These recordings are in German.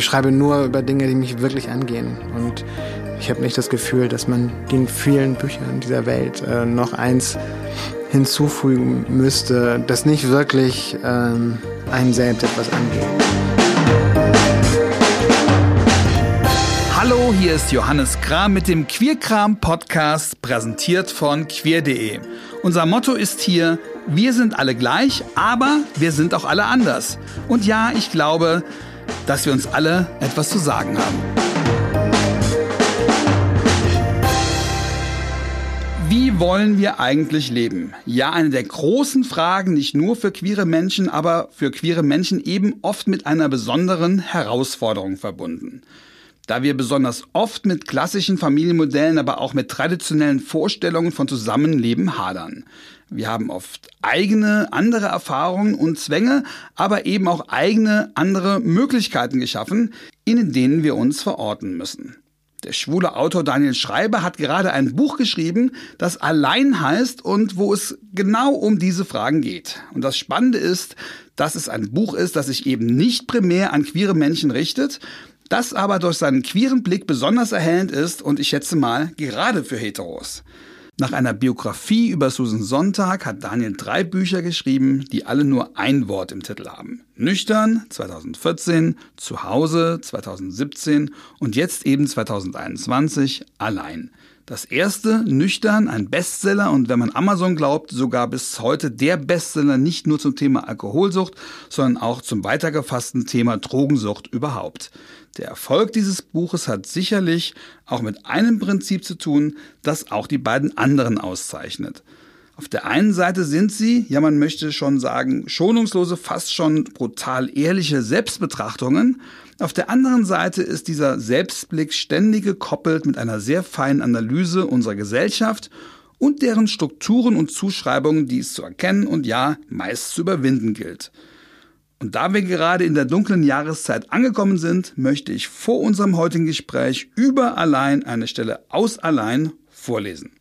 Ich schreibe nur über Dinge, die mich wirklich angehen. Und ich habe nicht das Gefühl, dass man den vielen Büchern dieser Welt äh, noch eins hinzufügen müsste, das nicht wirklich ähm, einen selbst etwas angeht. Hallo, hier ist Johannes Kram mit dem Queerkram Podcast, präsentiert von queer.de. Unser Motto ist hier, wir sind alle gleich, aber wir sind auch alle anders. Und ja, ich glaube, dass wir uns alle etwas zu sagen haben. Wie wollen wir eigentlich leben? Ja, eine der großen Fragen, nicht nur für queere Menschen, aber für queere Menschen eben oft mit einer besonderen Herausforderung verbunden. Da wir besonders oft mit klassischen Familienmodellen, aber auch mit traditionellen Vorstellungen von Zusammenleben hadern. Wir haben oft eigene, andere Erfahrungen und Zwänge, aber eben auch eigene, andere Möglichkeiten geschaffen, in denen wir uns verorten müssen. Der schwule Autor Daniel Schreiber hat gerade ein Buch geschrieben, das Allein heißt und wo es genau um diese Fragen geht. Und das Spannende ist, dass es ein Buch ist, das sich eben nicht primär an queere Menschen richtet, das aber durch seinen queeren Blick besonders erhellend ist und ich schätze mal gerade für Heteros. Nach einer Biografie über Susan Sonntag hat Daniel drei Bücher geschrieben, die alle nur ein Wort im Titel haben. Nüchtern 2014, Zuhause 2017 und jetzt eben 2021 allein. Das erste, Nüchtern, ein Bestseller und wenn man Amazon glaubt, sogar bis heute der Bestseller nicht nur zum Thema Alkoholsucht, sondern auch zum weitergefassten Thema Drogensucht überhaupt. Der Erfolg dieses Buches hat sicherlich auch mit einem Prinzip zu tun, das auch die beiden anderen auszeichnet. Auf der einen Seite sind sie, ja man möchte schon sagen, schonungslose, fast schon brutal ehrliche Selbstbetrachtungen. Auf der anderen Seite ist dieser Selbstblick ständig gekoppelt mit einer sehr feinen Analyse unserer Gesellschaft und deren Strukturen und Zuschreibungen, die es zu erkennen und ja meist zu überwinden gilt. Und da wir gerade in der dunklen Jahreszeit angekommen sind, möchte ich vor unserem heutigen Gespräch über allein eine Stelle aus allein vorlesen.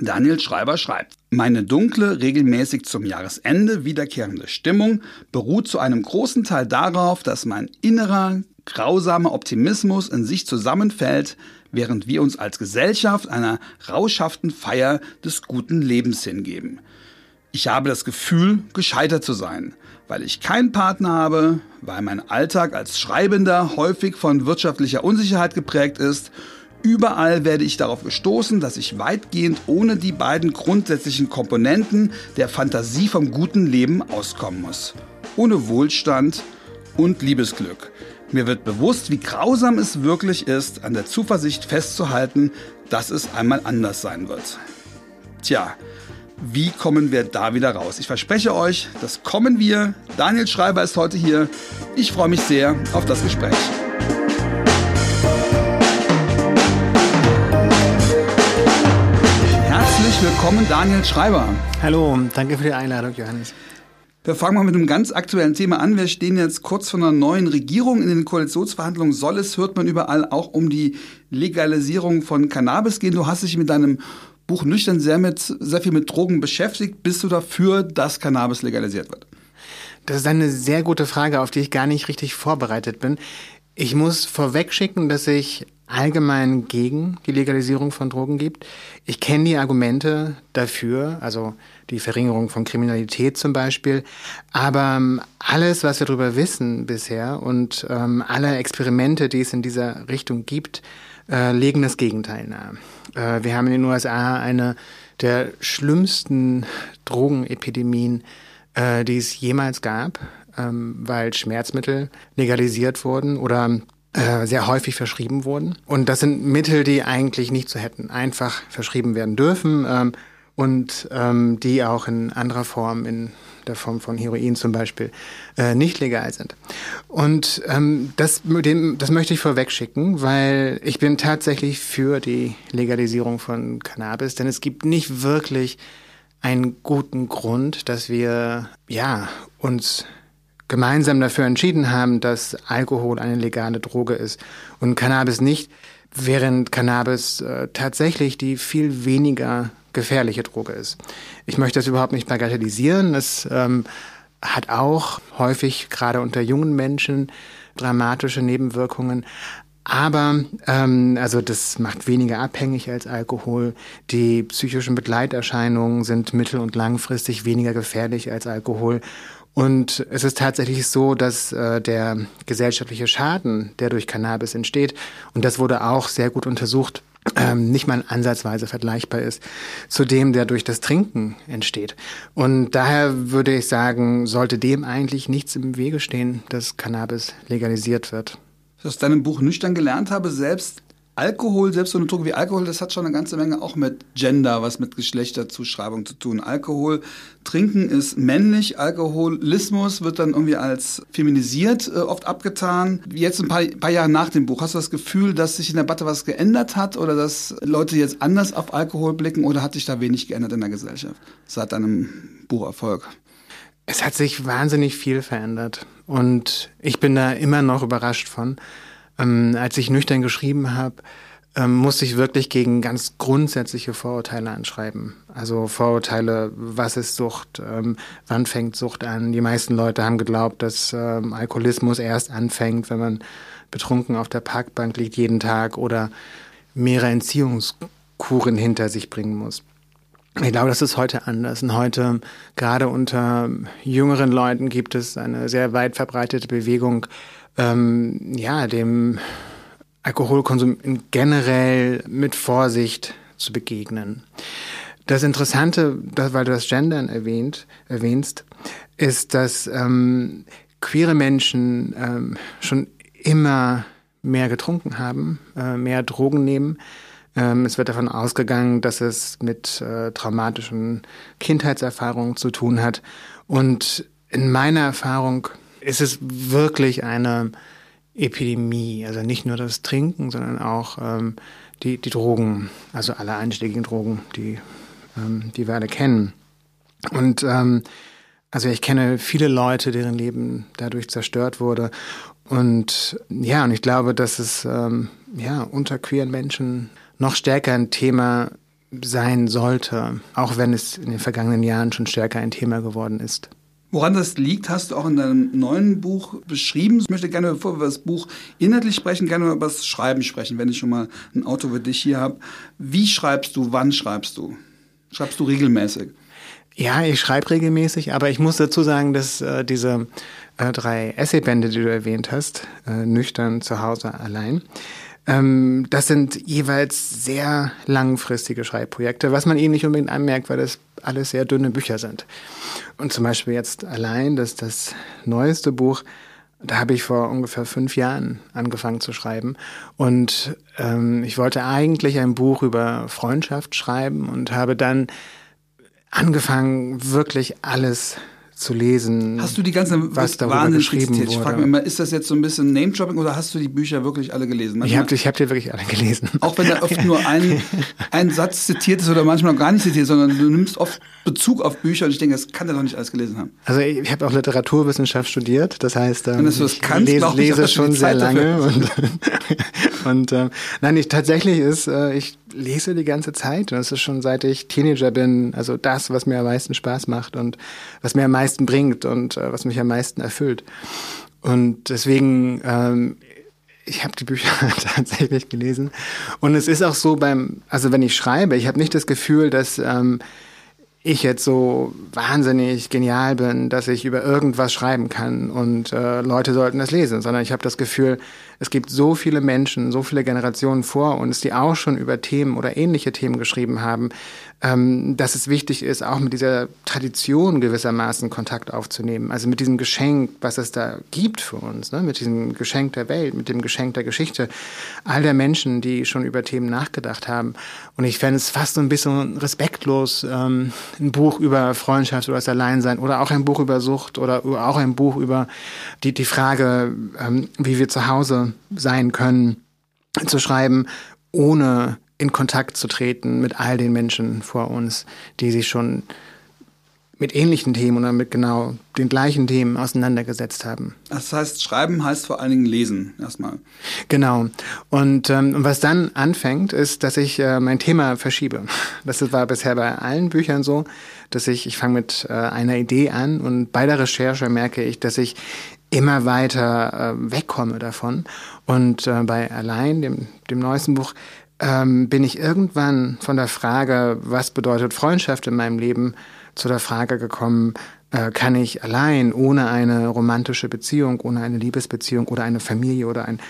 Daniel Schreiber schreibt, meine dunkle, regelmäßig zum Jahresende wiederkehrende Stimmung beruht zu einem großen Teil darauf, dass mein innerer, grausamer Optimismus in sich zusammenfällt, während wir uns als Gesellschaft einer rauschhaften Feier des guten Lebens hingeben. Ich habe das Gefühl, gescheitert zu sein, weil ich keinen Partner habe, weil mein Alltag als Schreibender häufig von wirtschaftlicher Unsicherheit geprägt ist. Überall werde ich darauf gestoßen, dass ich weitgehend ohne die beiden grundsätzlichen Komponenten der Fantasie vom guten Leben auskommen muss. Ohne Wohlstand und Liebesglück. Mir wird bewusst, wie grausam es wirklich ist, an der Zuversicht festzuhalten, dass es einmal anders sein wird. Tja, wie kommen wir da wieder raus? Ich verspreche euch, das kommen wir. Daniel Schreiber ist heute hier. Ich freue mich sehr auf das Gespräch. Herzlich willkommen, Daniel Schreiber. Hallo, danke für die Einladung, Johannes. Wir fangen mal mit einem ganz aktuellen Thema an. Wir stehen jetzt kurz vor einer neuen Regierung. In den Koalitionsverhandlungen soll es, hört man überall, auch um die Legalisierung von Cannabis gehen. Du hast dich mit deinem Buch nüchtern sehr, mit, sehr viel mit Drogen beschäftigt. Bist du dafür, dass Cannabis legalisiert wird? Das ist eine sehr gute Frage, auf die ich gar nicht richtig vorbereitet bin. Ich muss vorwegschicken, dass ich allgemein gegen die Legalisierung von Drogen gibt. Ich kenne die Argumente dafür, also die Verringerung von Kriminalität zum Beispiel. Aber ähm, alles, was wir darüber wissen bisher und ähm, alle Experimente, die es in dieser Richtung gibt, äh, legen das Gegenteil nahe. Äh, wir haben in den USA eine der schlimmsten Drogenepidemien, äh, die es jemals gab, ähm, weil Schmerzmittel legalisiert wurden oder äh, sehr häufig verschrieben wurden. Und das sind Mittel, die eigentlich nicht so hätten einfach verschrieben werden dürfen ähm, und ähm, die auch in anderer Form in der Form von Heroin zum Beispiel, äh, nicht legal sind. Und ähm, das, dem, das möchte ich vorwegschicken, weil ich bin tatsächlich für die Legalisierung von Cannabis, denn es gibt nicht wirklich einen guten Grund, dass wir ja uns gemeinsam dafür entschieden haben, dass Alkohol eine legale Droge ist und Cannabis nicht, während Cannabis äh, tatsächlich die viel weniger gefährliche Droge ist. Ich möchte das überhaupt nicht bagatellisieren. Es ähm, hat auch häufig gerade unter jungen Menschen dramatische Nebenwirkungen. Aber ähm, also das macht weniger abhängig als Alkohol. Die psychischen Begleiterscheinungen sind mittel- und langfristig weniger gefährlich als Alkohol. Und es ist tatsächlich so, dass äh, der gesellschaftliche Schaden, der durch Cannabis entsteht, und das wurde auch sehr gut untersucht, ähm, nicht mal ansatzweise vergleichbar ist zu dem, der durch das Trinken entsteht. Und daher würde ich sagen, sollte dem eigentlich nichts im Wege stehen, dass Cannabis legalisiert wird aus deinem Buch nüchtern gelernt habe, selbst Alkohol, selbst so eine Droge wie Alkohol, das hat schon eine ganze Menge auch mit Gender, was mit Geschlechterzuschreibung zu tun. Alkohol, Trinken ist männlich, Alkoholismus wird dann irgendwie als feminisiert äh, oft abgetan. Jetzt ein paar, paar Jahre nach dem Buch, hast du das Gefühl, dass sich in der Debatte was geändert hat oder dass Leute jetzt anders auf Alkohol blicken oder hat sich da wenig geändert in der Gesellschaft seit deinem Bucherfolg? Es hat sich wahnsinnig viel verändert und ich bin da immer noch überrascht von. Ähm, als ich nüchtern geschrieben habe, ähm, musste ich wirklich gegen ganz grundsätzliche Vorurteile anschreiben. Also Vorurteile, was ist Sucht, ähm, wann fängt Sucht an? Die meisten Leute haben geglaubt, dass ähm, Alkoholismus erst anfängt, wenn man betrunken auf der Parkbank liegt jeden Tag oder mehrere Entziehungskuren hinter sich bringen muss. Ich glaube, das ist heute anders. Und heute, gerade unter jüngeren Leuten, gibt es eine sehr weit verbreitete Bewegung, ähm, ja, dem Alkoholkonsum generell mit Vorsicht zu begegnen. Das Interessante, weil du das Gendern erwähnt, erwähnst, ist, dass ähm, queere Menschen ähm, schon immer mehr getrunken haben, äh, mehr Drogen nehmen, ähm, es wird davon ausgegangen, dass es mit äh, traumatischen Kindheitserfahrungen zu tun hat. Und in meiner Erfahrung ist es wirklich eine Epidemie. Also nicht nur das Trinken, sondern auch ähm, die, die Drogen, also alle einschlägigen Drogen, die, ähm, die wir alle kennen. Und ähm, also ich kenne viele Leute, deren Leben dadurch zerstört wurde. Und ja, und ich glaube, dass es ähm, ja unter queeren Menschen noch stärker ein Thema sein sollte, auch wenn es in den vergangenen Jahren schon stärker ein Thema geworden ist. Woran das liegt, hast du auch in deinem neuen Buch beschrieben. Ich möchte gerne, bevor wir über das Buch inhaltlich sprechen, gerne über das Schreiben sprechen, wenn ich schon mal ein Auto für dich hier habe. Wie schreibst du, wann schreibst du? Schreibst du regelmäßig? Ja, ich schreibe regelmäßig, aber ich muss dazu sagen, dass äh, diese äh, drei Essaybände, die du erwähnt hast, äh, nüchtern zu Hause allein, ähm, das sind jeweils sehr langfristige Schreibprojekte, was man ihnen nicht unbedingt anmerkt, weil das alles sehr dünne Bücher sind. Und zum Beispiel jetzt allein, das das neueste Buch, da habe ich vor ungefähr fünf Jahren angefangen zu schreiben. Und ähm, ich wollte eigentlich ein Buch über Freundschaft schreiben und habe dann angefangen, wirklich alles zu lesen. Hast du die ganzen was darüber geschrieben wurde? Ich frage mich immer, ist das jetzt so ein bisschen Name-Dropping oder hast du die Bücher wirklich alle gelesen? Manchmal, ich habe ich hab die wirklich alle gelesen. Auch wenn da oft nur ein, ein Satz zitiert ist oder manchmal gar nicht zitiert, sondern du nimmst oft Bezug auf Bücher und ich denke, das kann der doch nicht alles gelesen haben. Also ich, ich habe auch Literaturwissenschaft studiert, das heißt, ähm, das ich kannst, lese, lese schon sehr lange und, und äh, nein, ich tatsächlich ist, äh, ich lese die ganze Zeit und das ist schon seit ich Teenager bin, also das, was mir am meisten Spaß macht und was mir am meisten bringt und äh, was mich am meisten erfüllt. Und deswegen, ähm, ich habe die Bücher tatsächlich gelesen. Und es ist auch so beim, also wenn ich schreibe, ich habe nicht das Gefühl, dass ähm, ich jetzt so wahnsinnig genial bin, dass ich über irgendwas schreiben kann und äh, Leute sollten das lesen, sondern ich habe das Gefühl, es gibt so viele Menschen, so viele Generationen vor uns, die auch schon über Themen oder ähnliche Themen geschrieben haben, ähm, dass es wichtig ist, auch mit dieser Tradition gewissermaßen Kontakt aufzunehmen. Also mit diesem Geschenk, was es da gibt für uns, ne? mit diesem Geschenk der Welt, mit dem Geschenk der Geschichte, all der Menschen, die schon über Themen nachgedacht haben. Und ich fände es fast so ein bisschen respektlos, ähm, ein Buch über Freundschaft oder das Alleinsein oder auch ein Buch über Sucht oder auch ein Buch über die, die Frage, ähm, wie wir zu Hause sein können, zu schreiben, ohne in Kontakt zu treten mit all den Menschen vor uns, die sich schon mit ähnlichen Themen oder mit genau den gleichen Themen auseinandergesetzt haben. Das heißt, schreiben heißt vor allen Dingen lesen erstmal. Genau. Und ähm, was dann anfängt, ist, dass ich äh, mein Thema verschiebe. Das war bisher bei allen Büchern so, dass ich, ich fange mit äh, einer Idee an und bei der Recherche merke ich, dass ich immer weiter äh, wegkomme davon. Und äh, bei Allein, dem, dem neuesten Buch, ähm, bin ich irgendwann von der Frage, was bedeutet Freundschaft in meinem Leben, zu der Frage gekommen, äh, kann ich allein ohne eine romantische Beziehung, ohne eine Liebesbeziehung oder eine Familie oder ein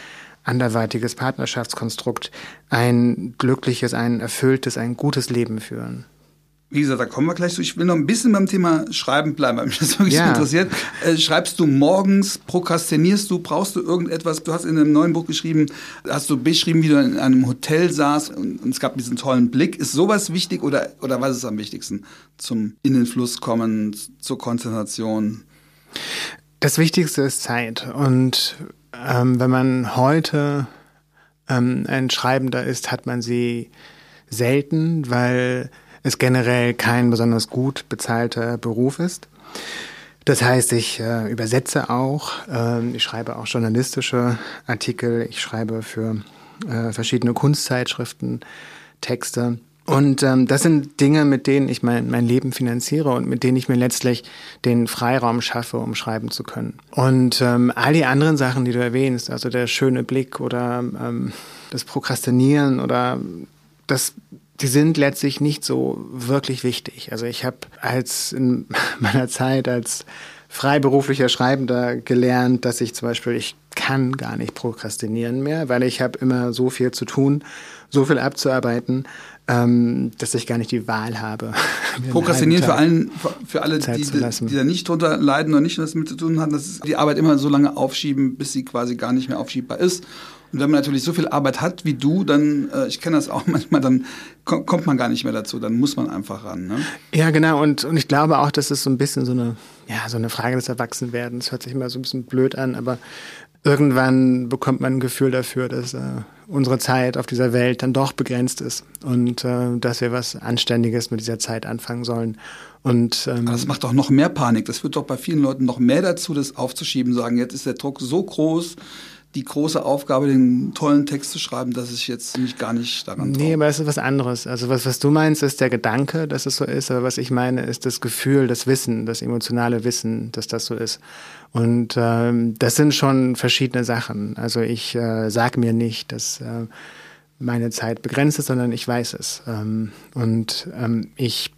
anderweitiges Partnerschaftskonstrukt ein glückliches, ein erfülltes, ein gutes Leben führen wie gesagt, da kommen wir gleich zu. Ich will noch ein bisschen beim Thema Schreiben bleiben, weil mich das wirklich ja. interessiert. Äh, schreibst du morgens, prokrastinierst du, brauchst du irgendetwas? Du hast in einem neuen Buch geschrieben, hast du beschrieben, wie du in einem Hotel saßt und, und es gab diesen tollen Blick. Ist sowas wichtig oder, oder was ist am wichtigsten? Zum in den Fluss kommen, zur Konzentration? Das Wichtigste ist Zeit. Und ähm, wenn man heute ähm, ein Schreibender ist, hat man sie selten, weil es generell kein besonders gut bezahlter Beruf ist. Das heißt, ich äh, übersetze auch, äh, ich schreibe auch journalistische Artikel, ich schreibe für äh, verschiedene Kunstzeitschriften Texte. Und ähm, das sind Dinge, mit denen ich mein, mein Leben finanziere und mit denen ich mir letztlich den Freiraum schaffe, um schreiben zu können. Und ähm, all die anderen Sachen, die du erwähnst, also der schöne Blick oder ähm, das Prokrastinieren oder das die sind letztlich nicht so wirklich wichtig. Also ich habe als in meiner Zeit als freiberuflicher Schreibender gelernt, dass ich zum Beispiel, ich kann gar nicht prokrastinieren mehr, weil ich habe immer so viel zu tun, so viel abzuarbeiten, ähm, dass ich gar nicht die Wahl habe. Prokrastinieren für, allen, für alle, die, die, da nicht drunter leiden und nicht was damit zu tun haben, dass die Arbeit immer so lange aufschieben, bis sie quasi gar nicht mehr aufschiebbar ist und wenn man natürlich so viel Arbeit hat wie du, dann, äh, ich kenne das auch manchmal, dann kommt man gar nicht mehr dazu, dann muss man einfach ran. Ne? Ja, genau. Und, und ich glaube auch, dass es so ein bisschen so eine, ja, so eine Frage des Erwachsenwerdens. Hört sich immer so ein bisschen blöd an, aber irgendwann bekommt man ein Gefühl dafür, dass äh, unsere Zeit auf dieser Welt dann doch begrenzt ist und äh, dass wir was Anständiges mit dieser Zeit anfangen sollen. Und ähm, das macht doch noch mehr Panik. Das führt doch bei vielen Leuten noch mehr dazu, das aufzuschieben, sagen, jetzt ist der Druck so groß, die große Aufgabe, den tollen Text zu schreiben, dass ich jetzt mich gar nicht daran traue. Nee, aber es ist was anderes. Also was, was du meinst, ist der Gedanke, dass es so ist, aber was ich meine, ist das Gefühl, das Wissen, das emotionale Wissen, dass das so ist. Und ähm, das sind schon verschiedene Sachen. Also ich äh, sage mir nicht, dass äh, meine Zeit begrenzt ist, sondern ich weiß es. Ähm, und ähm, ich,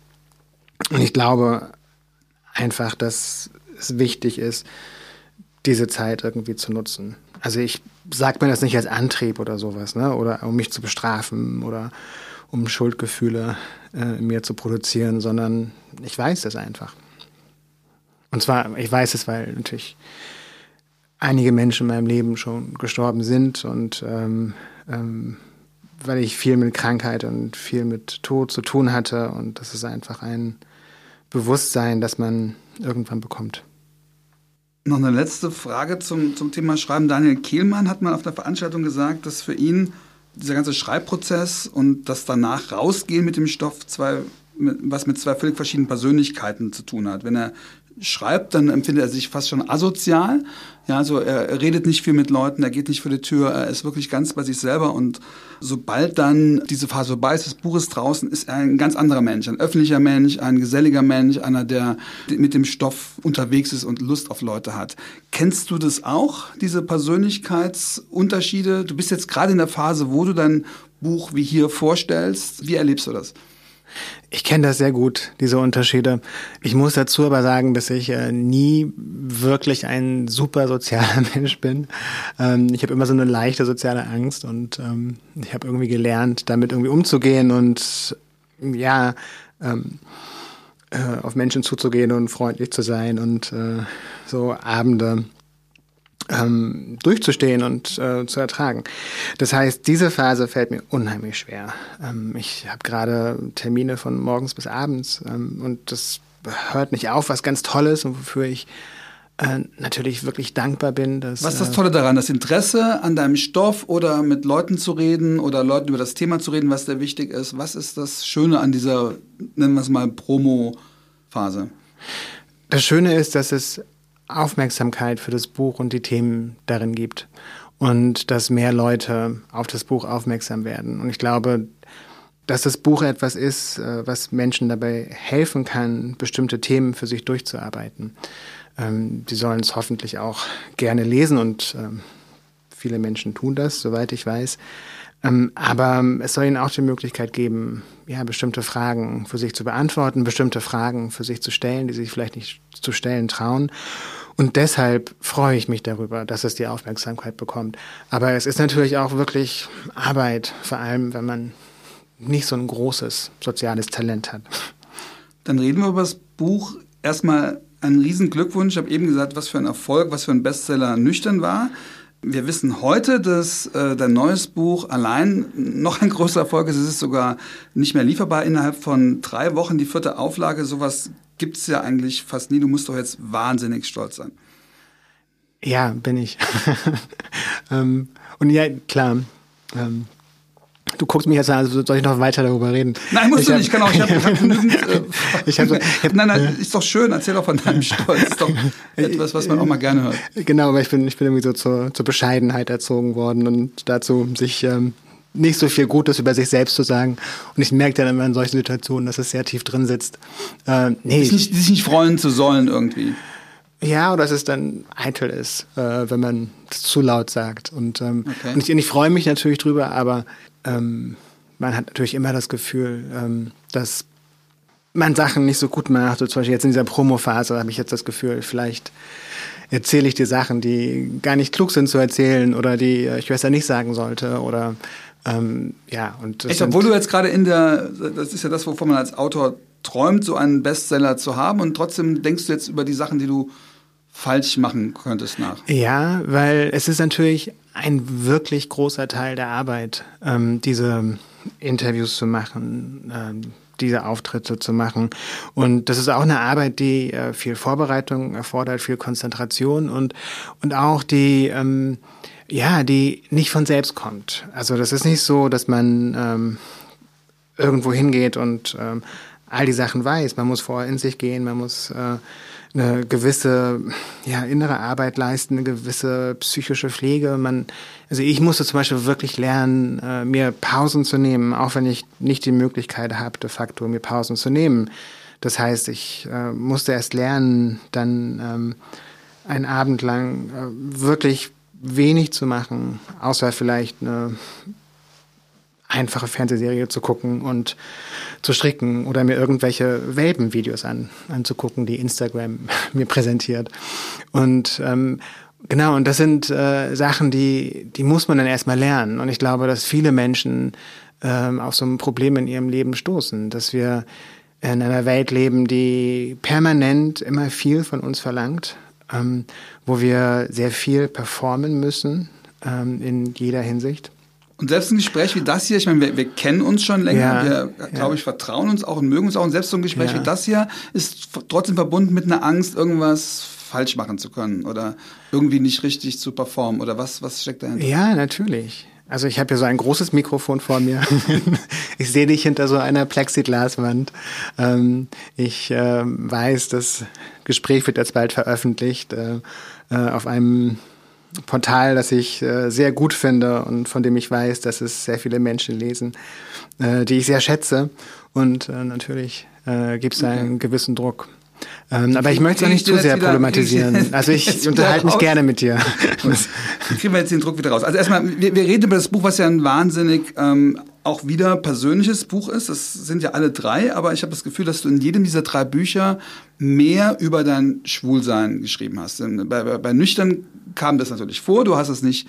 und ich glaube einfach, dass es wichtig ist, diese Zeit irgendwie zu nutzen. Also ich sage mir das nicht als Antrieb oder sowas, ne? Oder um mich zu bestrafen oder um Schuldgefühle äh, in mir zu produzieren, sondern ich weiß es einfach. Und zwar, ich weiß es, weil natürlich einige Menschen in meinem Leben schon gestorben sind und ähm, ähm, weil ich viel mit Krankheit und viel mit Tod zu tun hatte und das ist einfach ein Bewusstsein, das man irgendwann bekommt. Noch eine letzte Frage zum, zum Thema Schreiben. Daniel Kehlmann hat mal auf der Veranstaltung gesagt, dass für ihn dieser ganze Schreibprozess und das danach rausgehen mit dem Stoff zwei, was mit zwei völlig verschiedenen Persönlichkeiten zu tun hat. Wenn er schreibt, dann empfindet er sich fast schon asozial. Ja, also er, redet nicht viel mit Leuten, er geht nicht vor die Tür, er ist wirklich ganz bei sich selber und sobald dann diese Phase vorbei ist, das Buch ist draußen, ist er ein ganz anderer Mensch, ein öffentlicher Mensch, ein geselliger Mensch, einer, der mit dem Stoff unterwegs ist und Lust auf Leute hat. Kennst du das auch, diese Persönlichkeitsunterschiede? Du bist jetzt gerade in der Phase, wo du dein Buch wie hier vorstellst. Wie erlebst du das? Ich kenne das sehr gut, diese Unterschiede. Ich muss dazu aber sagen, dass ich äh, nie wirklich ein super sozialer Mensch bin. Ähm, ich habe immer so eine leichte soziale Angst und ähm, ich habe irgendwie gelernt, damit irgendwie umzugehen und ja, ähm, äh, auf Menschen zuzugehen und freundlich zu sein und äh, so Abende ähm, durchzustehen und äh, zu ertragen. Das heißt, diese Phase fällt mir unheimlich schwer. Ähm, ich habe gerade Termine von morgens bis abends ähm, und das hört nicht auf, was ganz Tolles und wofür ich äh, natürlich wirklich dankbar bin. Dass, was ist das äh, Tolle daran? Das Interesse an deinem Stoff oder mit Leuten zu reden oder Leuten über das Thema zu reden, was dir wichtig ist? Was ist das Schöne an dieser, nennen wir es mal, Promo-Phase? Das Schöne ist, dass es Aufmerksamkeit für das Buch und die Themen darin gibt und dass mehr Leute auf das Buch aufmerksam werden. Und ich glaube, dass das Buch etwas ist, äh, was Menschen dabei helfen kann, bestimmte Themen für sich durchzuarbeiten. Ähm, die sollen es hoffentlich auch gerne lesen und ähm, viele Menschen tun das, soweit ich weiß. Ähm, aber es soll ihnen auch die Möglichkeit geben, ja, bestimmte Fragen für sich zu beantworten, bestimmte Fragen für sich zu stellen, die sich vielleicht nicht zu stellen trauen. Und deshalb freue ich mich darüber, dass es die Aufmerksamkeit bekommt. Aber es ist natürlich auch wirklich Arbeit, vor allem wenn man nicht so ein großes soziales Talent hat. Dann reden wir über das Buch. Erstmal einen riesen Glückwunsch. Ich habe eben gesagt, was für ein Erfolg, was für ein Bestseller nüchtern war. Wir wissen heute, dass äh, dein neues Buch allein noch ein großer Erfolg ist. Es ist sogar nicht mehr lieferbar innerhalb von drei Wochen. Die vierte Auflage, sowas gibt es ja eigentlich fast nie. Du musst doch jetzt wahnsinnig stolz sein. Ja, bin ich. ähm, und ja, klar. Ähm, du guckst mich jetzt an, also soll ich noch weiter darüber reden? Nein, musst ich du nicht. Ich kann auch. Ich habe hab genügend. Äh, ich hab, ich hab, nein, nein, ist doch schön. Erzähl doch von deinem Stolz. Ist doch etwas, was man auch mal gerne hört. Genau, aber ich bin, ich bin irgendwie so zur, zur Bescheidenheit erzogen worden und dazu, sich ähm, nicht so viel Gutes über sich selbst zu sagen. Und ich merke dann immer in solchen Situationen, dass es sehr tief drin sitzt. Äh, nee, sich nicht, sich nicht freuen zu sollen irgendwie. Ja, oder dass es dann eitel ist, äh, wenn man es zu laut sagt. Und, ähm, okay. und ich, ich freue mich natürlich drüber, aber ähm, man hat natürlich immer das Gefühl, ähm, dass man Sachen nicht so gut macht. So zum Beispiel jetzt in dieser Promo-Phase habe ich jetzt das Gefühl, vielleicht erzähle ich dir Sachen, die gar nicht klug sind zu erzählen oder die ich besser nicht sagen sollte oder ähm, ja, und Echt, obwohl du jetzt gerade in der, das ist ja das, wovon man als Autor träumt, so einen Bestseller zu haben und trotzdem denkst du jetzt über die Sachen, die du falsch machen könntest nach. Ja, weil es ist natürlich ein wirklich großer Teil der Arbeit, ähm, diese Interviews zu machen, ähm, diese Auftritte zu machen. Und das ist auch eine Arbeit, die äh, viel Vorbereitung erfordert, viel Konzentration und, und auch die, ähm, ja, die nicht von selbst kommt. Also das ist nicht so, dass man ähm, irgendwo hingeht und ähm, all die Sachen weiß. Man muss vorher in sich gehen, man muss äh, eine gewisse ja, innere Arbeit leisten, eine gewisse psychische Pflege. Man, also ich musste zum Beispiel wirklich lernen, äh, mir Pausen zu nehmen, auch wenn ich nicht die Möglichkeit habe, de facto mir Pausen zu nehmen. Das heißt, ich äh, musste erst lernen, dann ähm, einen Abend lang äh, wirklich wenig zu machen, außer vielleicht eine einfache Fernsehserie zu gucken und zu stricken oder mir irgendwelche Welpenvideos an, anzugucken, die Instagram mir präsentiert. Und ähm, genau, und das sind äh, Sachen, die, die muss man dann erstmal lernen. Und ich glaube, dass viele Menschen ähm, auf so ein Problem in ihrem Leben stoßen, dass wir in einer Welt leben, die permanent immer viel von uns verlangt ähm, wo wir sehr viel performen müssen ähm, in jeder Hinsicht. Und selbst ein Gespräch wie das hier, ich meine, wir, wir kennen uns schon länger, ja, wir, glaube ich, vertrauen uns auch und mögen uns auch. Und selbst so ein Gespräch ja. wie das hier ist trotzdem verbunden mit einer Angst, irgendwas falsch machen zu können oder irgendwie nicht richtig zu performen. Oder was, was steckt dahinter? Ja, natürlich. Also ich habe hier so ein großes Mikrofon vor mir. ich sehe dich hinter so einer Plexiglaswand. Ähm, ich äh, weiß, das Gespräch wird jetzt bald veröffentlicht äh, äh, auf einem Portal, das ich äh, sehr gut finde und von dem ich weiß, dass es sehr viele Menschen lesen, äh, die ich sehr schätze. Und äh, natürlich äh, gibt es okay. einen gewissen Druck. Ähm, aber ich möchte es nicht zu sehr wieder, problematisieren. Also ich unterhalte mich gerne mit dir. Kriegen wir jetzt den Druck wieder raus? Also erstmal, wir, wir reden über das Buch, was ja ein wahnsinnig ähm, auch wieder persönliches Buch ist. Das sind ja alle drei, aber ich habe das Gefühl, dass du in jedem dieser drei Bücher mehr über dein Schwulsein geschrieben hast. Bei, bei, bei Nüchtern kam das natürlich vor, du hast es nicht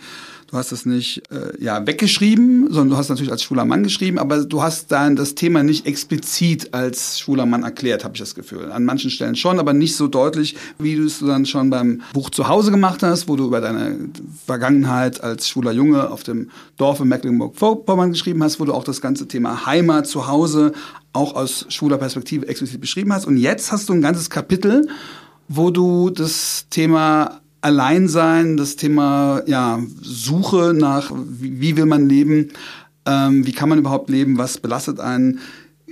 Du hast es nicht äh, ja weggeschrieben, sondern du hast natürlich als schwuler Mann geschrieben, aber du hast dann das Thema nicht explizit als schwuler Mann erklärt, habe ich das Gefühl. An manchen Stellen schon, aber nicht so deutlich, wie du es dann schon beim Buch zu Hause gemacht hast, wo du über deine Vergangenheit als schwuler Junge auf dem Dorf in Mecklenburg-Vorpommern geschrieben hast, wo du auch das ganze Thema Heimat zu Hause auch aus schwuler Perspektive explizit beschrieben hast. Und jetzt hast du ein ganzes Kapitel, wo du das Thema Alleinsein, das Thema ja, Suche nach, wie, wie will man leben, ähm, wie kann man überhaupt leben, was belastet einen.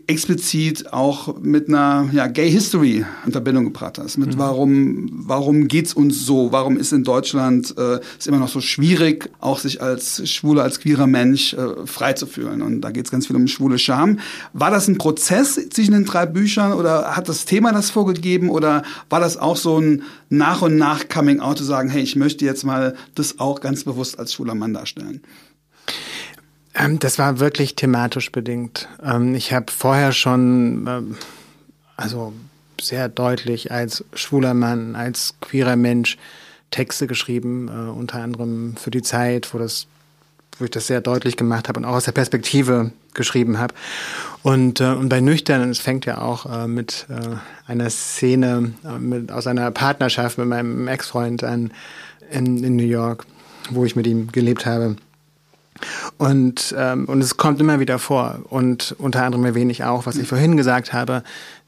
Explizit auch mit einer ja, Gay History in Verbindung gebracht hast. Mit mhm. warum, warum geht's uns so? Warum ist in Deutschland äh, ist immer noch so schwierig, auch sich als schwuler, als queerer Mensch äh, frei zu fühlen? Und da geht's ganz viel um schwule Scham. War das ein Prozess zwischen den drei Büchern oder hat das Thema das vorgegeben oder war das auch so ein nach und nach Coming Out zu sagen, hey, ich möchte jetzt mal das auch ganz bewusst als schwuler Mann darstellen? Ähm, das war wirklich thematisch bedingt. Ähm, ich habe vorher schon, ähm, also sehr deutlich als schwuler Mann, als queerer Mensch Texte geschrieben, äh, unter anderem für die Zeit, wo das wo ich das sehr deutlich gemacht habe und auch aus der Perspektive geschrieben habe. Und, äh, und bei Nüchtern, es fängt ja auch äh, mit äh, einer Szene äh, mit, aus einer Partnerschaft mit meinem Ex-Freund an in, in New York, wo ich mit ihm gelebt habe. Und, ähm, und es kommt immer wieder vor. Und unter anderem erwähne ich auch, was ich vorhin gesagt habe,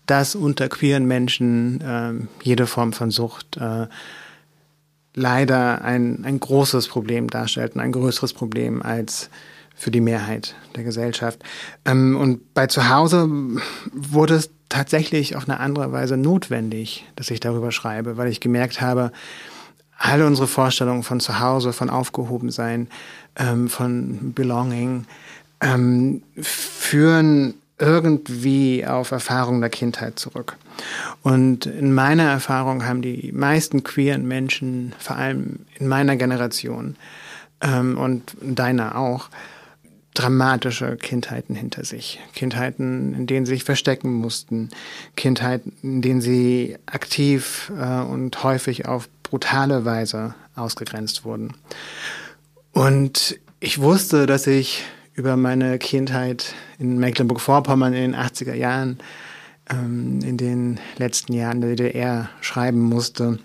dass unter queeren Menschen ähm, jede Form von Sucht äh, leider ein, ein großes Problem darstellt und ein größeres Problem als für die Mehrheit der Gesellschaft. Ähm, und bei Zuhause wurde es tatsächlich auf eine andere Weise notwendig, dass ich darüber schreibe, weil ich gemerkt habe, alle unsere Vorstellungen von Zuhause, von Aufgehobensein, ähm, von Belonging, ähm, führen irgendwie auf Erfahrungen der Kindheit zurück. Und in meiner Erfahrung haben die meisten queeren Menschen, vor allem in meiner Generation ähm, und deiner auch, dramatische Kindheiten hinter sich. Kindheiten, in denen sie sich verstecken mussten. Kindheiten, in denen sie aktiv äh, und häufig auf brutale Weise ausgegrenzt wurden. Und ich wusste, dass ich über meine Kindheit in Mecklenburg-Vorpommern in den 80er Jahren, ähm, in den letzten Jahren der DDR schreiben musste,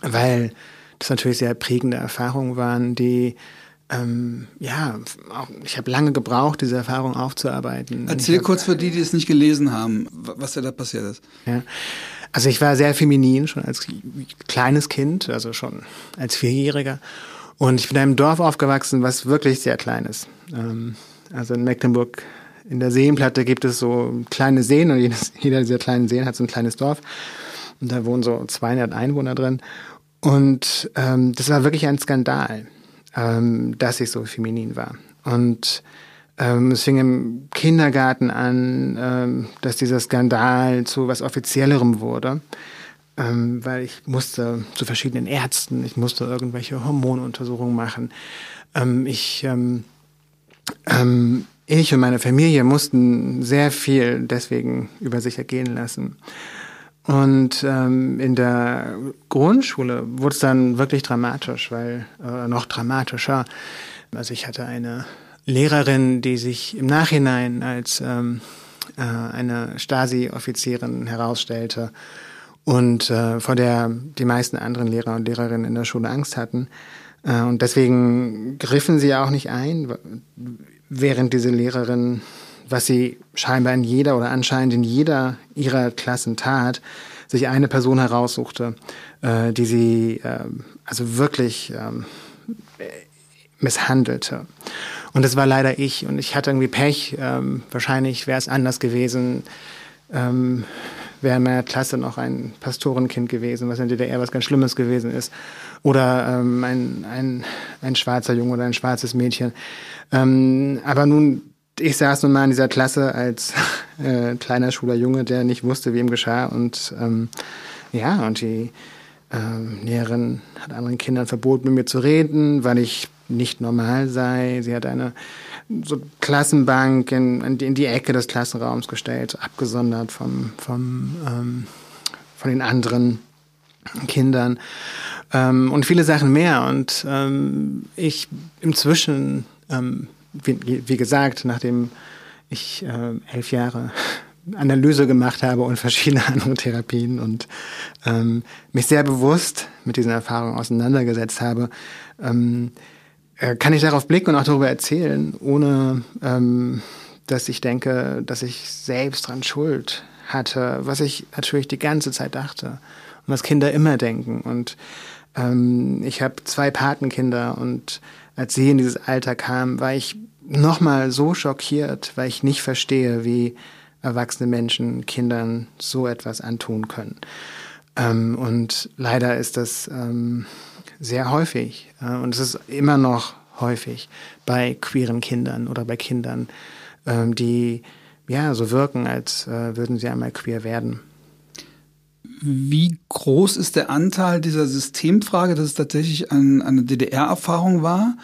weil das natürlich sehr prägende Erfahrungen waren, die ähm, ja, auch, ich habe lange gebraucht, diese Erfahrung aufzuarbeiten. Erzähl hab, kurz für die, die es nicht gelesen haben, was da passiert ist. Ja. Also ich war sehr feminin schon als kleines Kind, also schon als Vierjähriger und ich bin in einem Dorf aufgewachsen, was wirklich sehr klein ist. Ähm, also in Mecklenburg in der Seenplatte gibt es so kleine Seen und jedes, jeder dieser kleinen Seen hat so ein kleines Dorf. Und da wohnen so 200 Einwohner drin. Und ähm, das war wirklich ein Skandal, ähm, dass ich so feminin war. Und ähm, es fing im Kindergarten an, ähm, dass dieser Skandal zu was Offiziellerem wurde ähm, weil ich musste zu verschiedenen Ärzten, ich musste irgendwelche Hormonuntersuchungen machen. Ähm, ich, ähm, ähm, ich und meine Familie mussten sehr viel deswegen über sich ergehen lassen. Und ähm, in der Grundschule wurde es dann wirklich dramatisch, weil äh, noch dramatischer. Also ich hatte eine Lehrerin, die sich im Nachhinein als ähm, äh, eine Stasi-Offizierin herausstellte und äh, vor der die meisten anderen Lehrer und Lehrerinnen in der Schule Angst hatten. Äh, und deswegen griffen sie auch nicht ein, während diese Lehrerin, was sie scheinbar in jeder oder anscheinend in jeder ihrer Klassen tat, sich eine Person heraussuchte, äh, die sie äh, also wirklich ähm, misshandelte. Und das war leider ich. Und ich hatte irgendwie Pech. Ähm, wahrscheinlich wäre es anders gewesen. Ähm, wäre in meiner Klasse noch ein Pastorenkind gewesen, was in der DDR was ganz Schlimmes gewesen ist. Oder ähm, ein, ein, ein schwarzer Junge oder ein schwarzes Mädchen. Ähm, aber nun, ich saß nun mal in dieser Klasse als äh, kleiner schwuler Junge, der nicht wusste, wie ihm geschah. Und ähm, ja, und die ähm, Lehrerin hat anderen Kindern verboten, mit mir zu reden, weil ich nicht normal sei. Sie hat eine so Klassenbank in, in, die, Ecke des Klassenraums gestellt, abgesondert vom, vom, ähm, von den anderen Kindern ähm, und viele Sachen mehr. Und ähm, ich inzwischen, ähm, wie, wie, gesagt, nachdem ich äh, elf Jahre Analyse gemacht habe und verschiedene andere Therapien und ähm, mich sehr bewusst mit diesen Erfahrungen auseinandergesetzt habe, ähm, äh, kann ich darauf blicken und auch darüber erzählen, ohne ähm, dass ich denke, dass ich selbst dran Schuld hatte, was ich natürlich die ganze Zeit dachte und was Kinder immer denken. Und ähm, ich habe zwei Patenkinder und als sie in dieses Alter kamen, war ich nochmal so schockiert, weil ich nicht verstehe, wie erwachsene Menschen Kindern so etwas antun können. Ähm, und leider ist das ähm, sehr häufig äh, und es ist immer noch häufig bei queeren Kindern oder bei Kindern, ähm, die ja so wirken, als äh, würden sie einmal queer werden. Wie groß ist der Anteil dieser Systemfrage, dass es tatsächlich ein, eine DDR-Erfahrung war?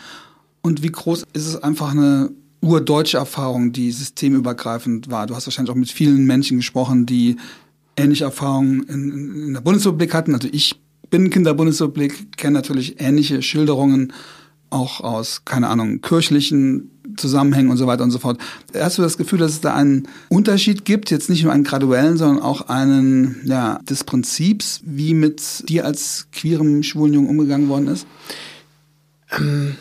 Und wie groß ist es einfach eine urdeutsche Erfahrung, die systemübergreifend war? Du hast wahrscheinlich auch mit vielen Menschen gesprochen, die ähnliche Erfahrungen in, in der Bundesrepublik hatten. Also ich bin Kind der kenne natürlich ähnliche Schilderungen auch aus, keine Ahnung, kirchlichen Zusammenhängen und so weiter und so fort. Hast du das Gefühl, dass es da einen Unterschied gibt, jetzt nicht nur einen graduellen, sondern auch einen, ja, des Prinzips, wie mit dir als queerem schwulen Jungen umgegangen worden ist? Ähm,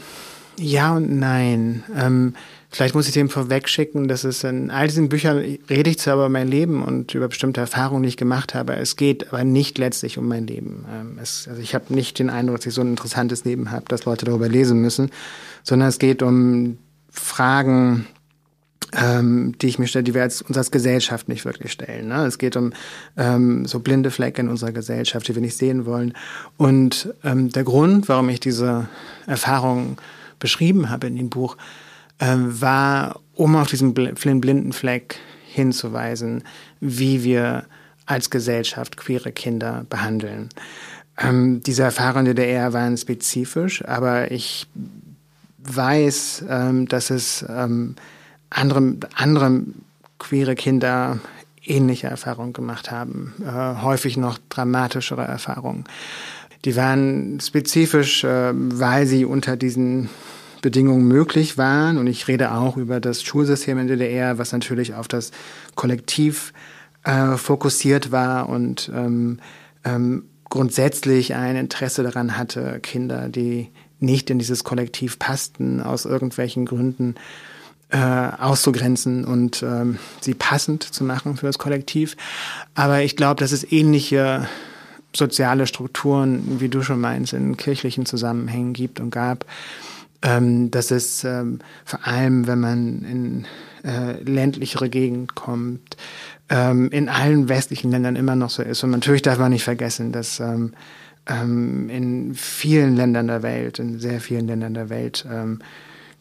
ja und nein. Ähm, Vielleicht muss ich dem vorwegschicken, dass es in all diesen Büchern rede ich zwar über mein Leben und über bestimmte Erfahrungen, die ich gemacht habe. Es geht aber nicht letztlich um mein Leben. Ähm, es, also ich habe nicht den Eindruck, dass ich so ein interessantes Leben habe, dass Leute darüber lesen müssen, sondern es geht um Fragen, ähm, die ich mir stelle, die wir als, uns als Gesellschaft nicht wirklich stellen. Ne? Es geht um ähm, so blinde Flecke in unserer Gesellschaft, die wir nicht sehen wollen. Und ähm, der Grund, warum ich diese Erfahrungen beschrieben habe in dem Buch, äh, war, um auf diesen blinden Fleck hinzuweisen, wie wir als Gesellschaft queere Kinder behandeln. Ähm, diese Erfahrungen der DDR waren spezifisch, aber ich weiß, ähm, dass es ähm, andere, andere queere Kinder ähnliche Erfahrungen gemacht haben, äh, häufig noch dramatischere Erfahrungen. Die waren spezifisch, äh, weil sie unter diesen Bedingungen möglich waren. Und ich rede auch über das Schulsystem in der DDR, was natürlich auf das Kollektiv äh, fokussiert war und ähm, ähm, grundsätzlich ein Interesse daran hatte, Kinder, die nicht in dieses Kollektiv passten, aus irgendwelchen Gründen äh, auszugrenzen und ähm, sie passend zu machen für das Kollektiv. Aber ich glaube, dass es ähnliche soziale Strukturen, wie du schon meinst, in kirchlichen Zusammenhängen gibt und gab ähm, dass es ähm, vor allem, wenn man in äh, ländlichere Gegend kommt, ähm, in allen westlichen Ländern immer noch so ist. Und natürlich darf man nicht vergessen, dass ähm, ähm, in vielen Ländern der Welt, in sehr vielen Ländern der Welt, ähm,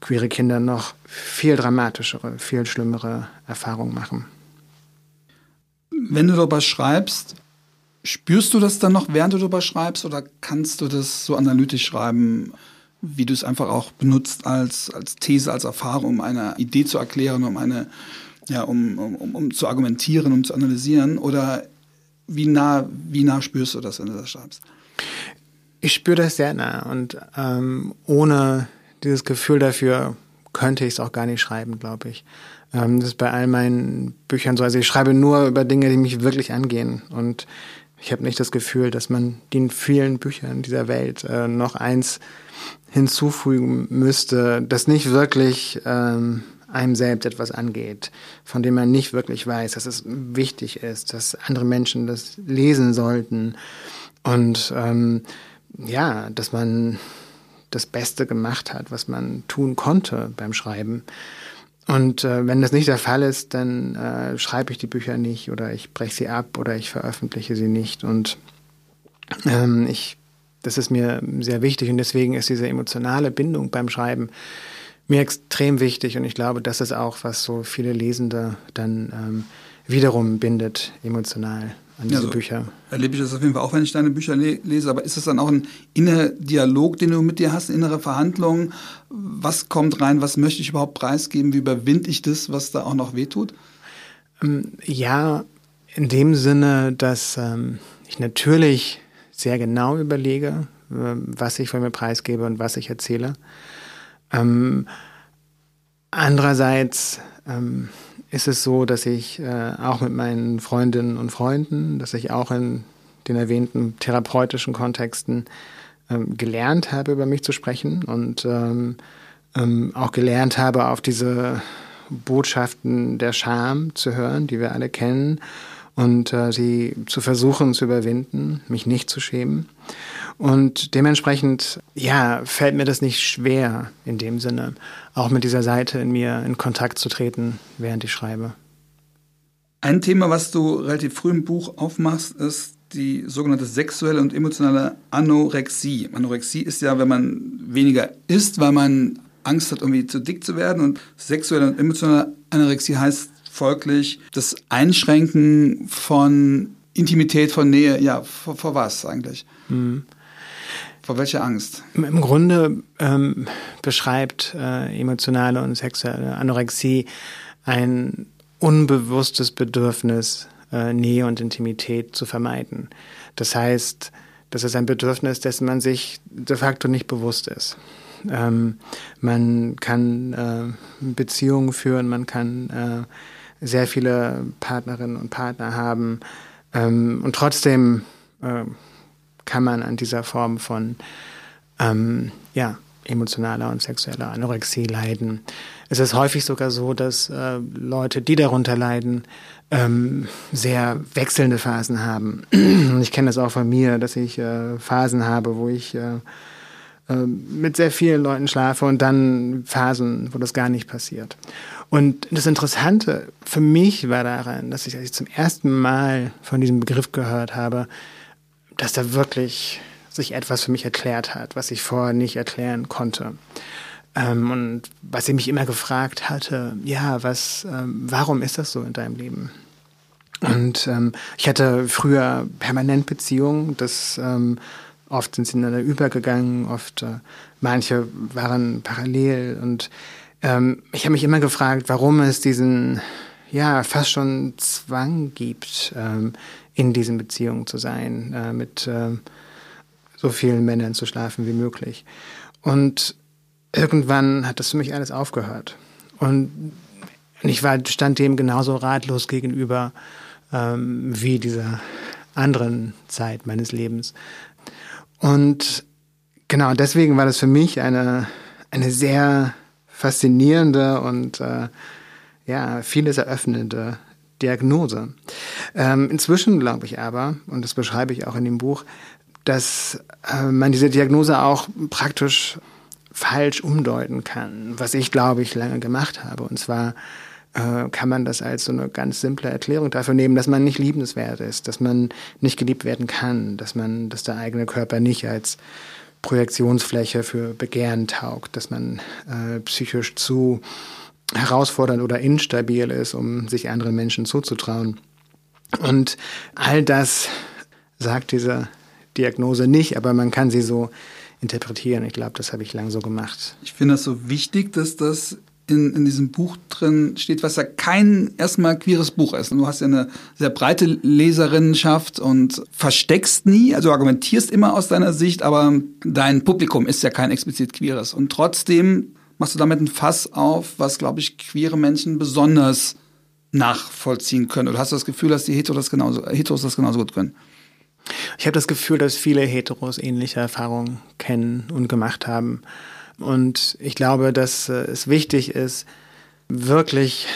queere Kinder noch viel dramatischere, viel schlimmere Erfahrungen machen. Wenn du darüber schreibst, spürst du das dann noch, während du darüber schreibst, oder kannst du das so analytisch schreiben? Wie du es einfach auch benutzt als, als These, als Erfahrung, um eine Idee zu erklären, um eine, ja, um, um, um zu argumentieren, um zu analysieren? Oder wie nah, wie nah spürst du das, wenn du das schreibst? Ich spüre das sehr nah und ähm, ohne dieses Gefühl dafür könnte ich es auch gar nicht schreiben, glaube ich. Ähm, das ist bei all meinen Büchern so. Also ich schreibe nur über Dinge, die mich wirklich angehen und ich habe nicht das Gefühl, dass man den vielen Büchern dieser Welt äh, noch eins hinzufügen müsste, das nicht wirklich ähm, einem selbst etwas angeht, von dem man nicht wirklich weiß, dass es wichtig ist, dass andere Menschen das lesen sollten und ähm, ja, dass man das Beste gemacht hat, was man tun konnte beim Schreiben. Und äh, wenn das nicht der Fall ist, dann äh, schreibe ich die Bücher nicht oder ich breche sie ab oder ich veröffentliche sie nicht. Und ähm, ich das ist mir sehr wichtig und deswegen ist diese emotionale Bindung beim Schreiben mir extrem wichtig und ich glaube, das ist auch, was so viele Lesende dann ähm, wiederum bindet, emotional an diese ja, so Bücher. Erlebe ich das auf jeden Fall auch, wenn ich deine Bücher le lese, aber ist es dann auch ein innerer Dialog, den du mit dir hast, innere Verhandlungen? Was kommt rein, was möchte ich überhaupt preisgeben, wie überwinde ich das, was da auch noch wehtut? Ähm, ja, in dem Sinne, dass ähm, ich natürlich sehr genau überlege, ähm, was ich von mir preisgebe und was ich erzähle. Ähm, andererseits ähm, ist es so, dass ich äh, auch mit meinen Freundinnen und Freunden, dass ich auch in den erwähnten therapeutischen Kontexten ähm, gelernt habe, über mich zu sprechen und ähm, ähm, auch gelernt habe, auf diese Botschaften der Scham zu hören, die wir alle kennen und äh, sie zu versuchen zu überwinden, mich nicht zu schämen. Und dementsprechend, ja, fällt mir das nicht schwer in dem Sinne, auch mit dieser Seite in mir in Kontakt zu treten, während ich schreibe. Ein Thema, was du relativ früh im Buch aufmachst, ist die sogenannte sexuelle und emotionale Anorexie. Anorexie ist ja, wenn man weniger isst, weil man Angst hat, irgendwie zu dick zu werden. Und sexuelle und emotionale Anorexie heißt folglich das Einschränken von Intimität, von Nähe. Ja, vor, vor was eigentlich? Mhm. Vor welcher Angst? Im Grunde ähm, beschreibt äh, emotionale und sexuelle Anorexie ein unbewusstes Bedürfnis, äh, Nähe und Intimität zu vermeiden. Das heißt, das ist ein Bedürfnis, dessen man sich de facto nicht bewusst ist. Ähm, man kann äh, Beziehungen führen, man kann äh, sehr viele Partnerinnen und Partner haben ähm, und trotzdem äh, kann man an dieser Form von ähm, ja, emotionaler und sexueller Anorexie leiden. Es ist häufig sogar so, dass äh, Leute, die darunter leiden, ähm, sehr wechselnde Phasen haben. ich kenne das auch von mir, dass ich äh, Phasen habe, wo ich äh, äh, mit sehr vielen Leuten schlafe und dann Phasen, wo das gar nicht passiert. Und das Interessante für mich war daran, dass ich, als ich zum ersten Mal von diesem Begriff gehört habe, dass da wirklich sich etwas für mich erklärt hat, was ich vorher nicht erklären konnte. Ähm, und was ich mich immer gefragt hatte, ja, was, ähm, warum ist das so in deinem Leben? Und ähm, ich hatte früher permanent Beziehungen, das ähm, oft sind sie ineinander übergegangen, oft äh, manche waren parallel und ähm, ich habe mich immer gefragt, warum es diesen ja fast schon Zwang gibt, ähm, in diesen Beziehungen zu sein, äh, mit äh, so vielen Männern zu schlafen wie möglich. Und irgendwann hat das für mich alles aufgehört. Und ich war, stand dem genauso ratlos gegenüber ähm, wie dieser anderen Zeit meines Lebens. Und genau deswegen war das für mich eine, eine sehr faszinierende und äh, ja, vieles eröffnende Diagnose. Ähm, inzwischen glaube ich aber, und das beschreibe ich auch in dem Buch, dass äh, man diese Diagnose auch praktisch falsch umdeuten kann, was ich glaube ich lange gemacht habe. Und zwar äh, kann man das als so eine ganz simple Erklärung dafür nehmen, dass man nicht liebenswert ist, dass man nicht geliebt werden kann, dass man, dass der eigene Körper nicht als Projektionsfläche für Begehren taugt, dass man äh, psychisch zu herausfordernd oder instabil ist, um sich anderen Menschen zuzutrauen. Und all das sagt diese Diagnose nicht, aber man kann sie so interpretieren. Ich glaube, das habe ich lang so gemacht. Ich finde das so wichtig, dass das in, in diesem Buch drin steht, was ja kein erstmal queeres Buch ist. Du hast ja eine sehr breite Leserinnenschaft und versteckst nie, also argumentierst immer aus deiner Sicht, aber dein Publikum ist ja kein explizit queeres. Und trotzdem machst du damit ein Fass auf, was, glaube ich, queere Menschen besonders nachvollziehen können. Oder hast du das Gefühl, dass die Heteros das genauso, Heteros das genauso gut können? Ich habe das Gefühl, dass viele Heteros ähnliche Erfahrungen kennen und gemacht haben. Und ich glaube, dass äh, es wichtig ist, wirklich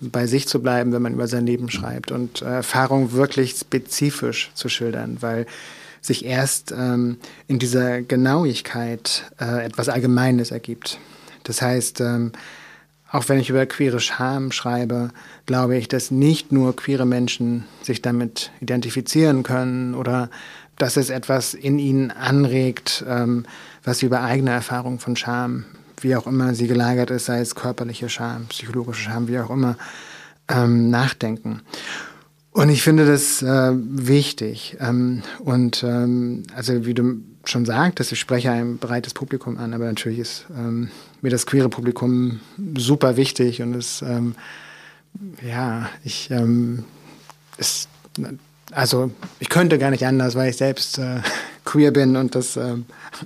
bei sich zu bleiben, wenn man über sein Leben schreibt und äh, Erfahrungen wirklich spezifisch zu schildern, weil sich erst ähm, in dieser Genauigkeit äh, etwas Allgemeines ergibt. Das heißt, ähm, auch wenn ich über queere Scham schreibe, glaube ich, dass nicht nur queere Menschen sich damit identifizieren können oder dass es etwas in ihnen anregt, ähm, was sie über eigene Erfahrungen von Scham, wie auch immer sie gelagert ist, sei es körperliche Scham, psychologische Scham, wie auch immer, ähm, nachdenken. Und ich finde das äh, wichtig. Ähm, und ähm, also wie du schon sagtest, ich spreche ein breites Publikum an, aber natürlich ist ähm, mir das queere Publikum super wichtig und es ähm, ja, ich ähm, es, also ich könnte gar nicht anders, weil ich selbst äh, queer bin und das äh,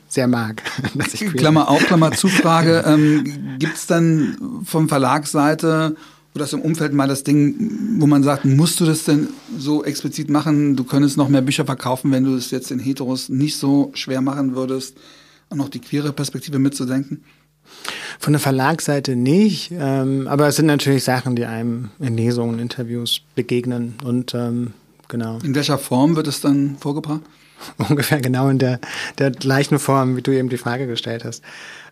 sehr mag. Dass Klammer auf, Klammer zu Frage. Ähm, Gibt es dann vom Verlagsseite oder aus dem Umfeld mal das Ding, wo man sagt, musst du das denn so explizit machen? Du könntest noch mehr Bücher verkaufen, wenn du es jetzt in Heteros nicht so schwer machen würdest, auch noch die queere Perspektive mitzudenken? Von der Verlagsseite nicht, ähm, aber es sind natürlich Sachen, die einem in Lesungen, Interviews begegnen und ähm, genau. In welcher Form wird es dann vorgebracht? ungefähr genau in der, der gleichen Form, wie du eben die Frage gestellt hast.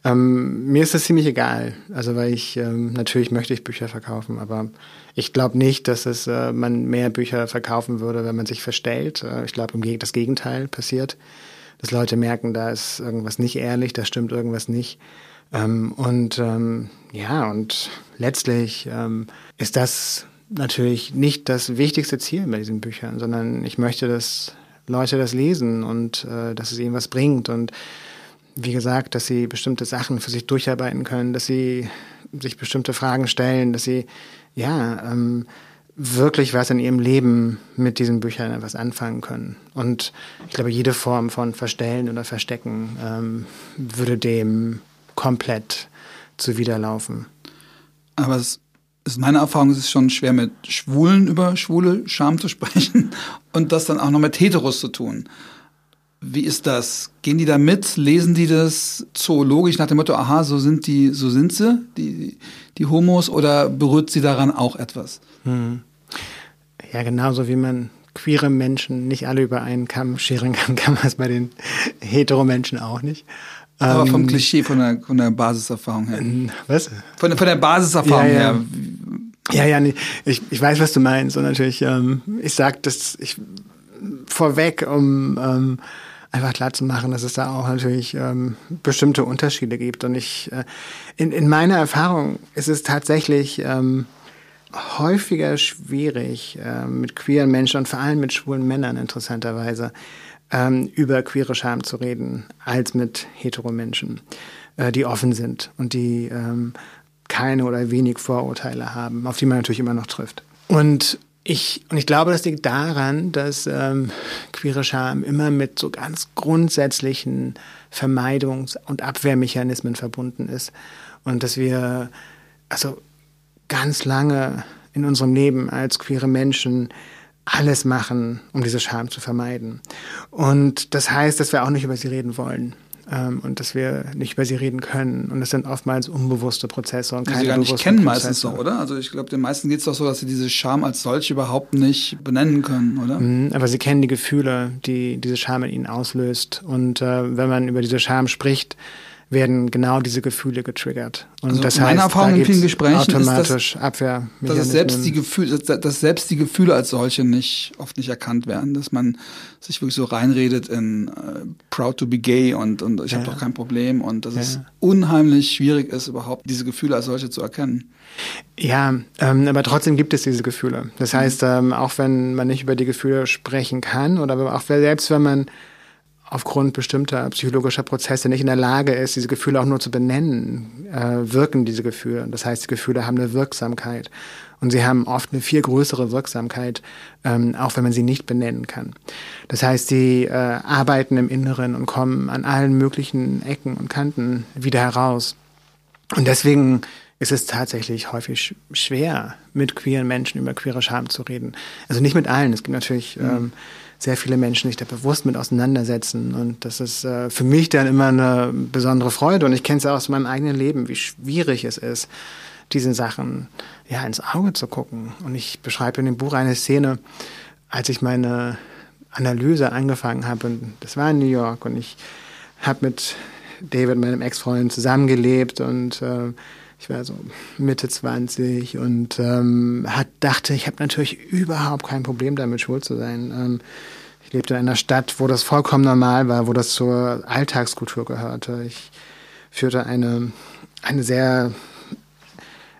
Ähm, mir ist das ziemlich egal. Also weil ich ähm, natürlich möchte ich Bücher verkaufen, aber ich glaube nicht, dass es äh, man mehr Bücher verkaufen würde, wenn man sich verstellt. Äh, ich glaube, das Gegenteil passiert, dass Leute merken, da ist irgendwas nicht ehrlich, da stimmt irgendwas nicht. Ähm, und ähm, ja, und letztlich ähm, ist das natürlich nicht das wichtigste Ziel bei diesen Büchern, sondern ich möchte, dass Leute das lesen und äh, dass es ihnen was bringt und wie gesagt, dass sie bestimmte Sachen für sich durcharbeiten können, dass sie sich bestimmte Fragen stellen, dass sie ja ähm, wirklich was in ihrem Leben mit diesen Büchern etwas anfangen können. Und ich glaube, jede Form von Verstellen oder Verstecken ähm, würde dem komplett zuwiderlaufen. Aber es ist meine Erfahrung, es ist schon schwer mit Schwulen über schwule Scham zu sprechen und das dann auch noch mit Heteros zu tun. Wie ist das? Gehen die da mit? Lesen die das zoologisch nach dem Motto, aha, so sind die, so sind sie, die, die Homos, oder berührt sie daran auch etwas? Hm. Ja, genauso wie man queere Menschen nicht alle über einen Kamm scheren kann, kann man es bei den Hetero-Menschen auch nicht. Aber vom ähm, Klischee, von der, von der Basiserfahrung her. Was? Von, der, von der Basiserfahrung ja, ja. her. Ja, ja, nee. ich, ich weiß, was du meinst. Und natürlich, ähm, ich sag das ich, vorweg, um ähm, einfach klar zu machen, dass es da auch natürlich ähm, bestimmte Unterschiede gibt. Und ich, äh, in, in meiner Erfahrung ist es tatsächlich ähm, häufiger schwierig, äh, mit queeren Menschen und vor allem mit schwulen Männern interessanterweise ähm, über queere Scham zu reden, als mit Heteromenschen, äh, die offen sind und die ähm, keine oder wenig Vorurteile haben, auf die man natürlich immer noch trifft. Und ich, und ich glaube, das liegt daran, dass ähm, queere Scham immer mit so ganz grundsätzlichen Vermeidungs- und Abwehrmechanismen verbunden ist. Und dass wir also ganz lange in unserem Leben als queere Menschen alles machen, um diese Scham zu vermeiden. Und das heißt, dass wir auch nicht über sie reden wollen ähm, und dass wir nicht über sie reden können. Und das sind oftmals unbewusste Prozesse und keine die sie gar nicht kennen Prozesse. meistens so, oder? Also ich glaube, den meisten geht es doch so, dass sie diese Scham als solche überhaupt nicht benennen können, oder? Mhm, aber sie kennen die Gefühle, die diese Scham in ihnen auslöst. Und äh, wenn man über diese Scham spricht, werden genau diese Gefühle getriggert. Und also das meine heißt, Erfahrung in vielen Gesprächen automatisch ist, dass, dass, selbst die Gefühle, dass, selbst die Gefühle als solche nicht oft nicht erkannt werden, dass man sich wirklich so reinredet in uh, proud to be gay und und ich ja. habe doch kein Problem und dass ja. es unheimlich schwierig ist überhaupt diese Gefühle als solche zu erkennen. Ja, ähm, aber trotzdem gibt es diese Gefühle. Das mhm. heißt, ähm, auch wenn man nicht über die Gefühle sprechen kann oder auch selbst wenn man aufgrund bestimmter psychologischer Prozesse nicht in der Lage ist, diese Gefühle auch nur zu benennen, äh, wirken diese Gefühle. Das heißt, die Gefühle haben eine Wirksamkeit. Und sie haben oft eine viel größere Wirksamkeit, ähm, auch wenn man sie nicht benennen kann. Das heißt, sie äh, arbeiten im Inneren und kommen an allen möglichen Ecken und Kanten wieder heraus. Und deswegen ist es tatsächlich häufig schwer, mit queeren Menschen über queere Scham zu reden. Also nicht mit allen. Es gibt natürlich mhm. ähm, sehr viele Menschen sich da bewusst mit auseinandersetzen. Und das ist äh, für mich dann immer eine besondere Freude. Und ich kenne es ja aus meinem eigenen Leben, wie schwierig es ist, diesen Sachen ja ins Auge zu gucken. Und ich beschreibe in dem Buch eine Szene, als ich meine Analyse angefangen habe. Und das war in New York. Und ich habe mit David, meinem Ex-Freund, zusammengelebt und äh, ich war so Mitte 20 und ähm, hat, dachte, ich habe natürlich überhaupt kein Problem damit, schwul zu sein. Ähm, ich lebte in einer Stadt, wo das vollkommen normal war, wo das zur Alltagskultur gehörte. Ich führte eine, eine sehr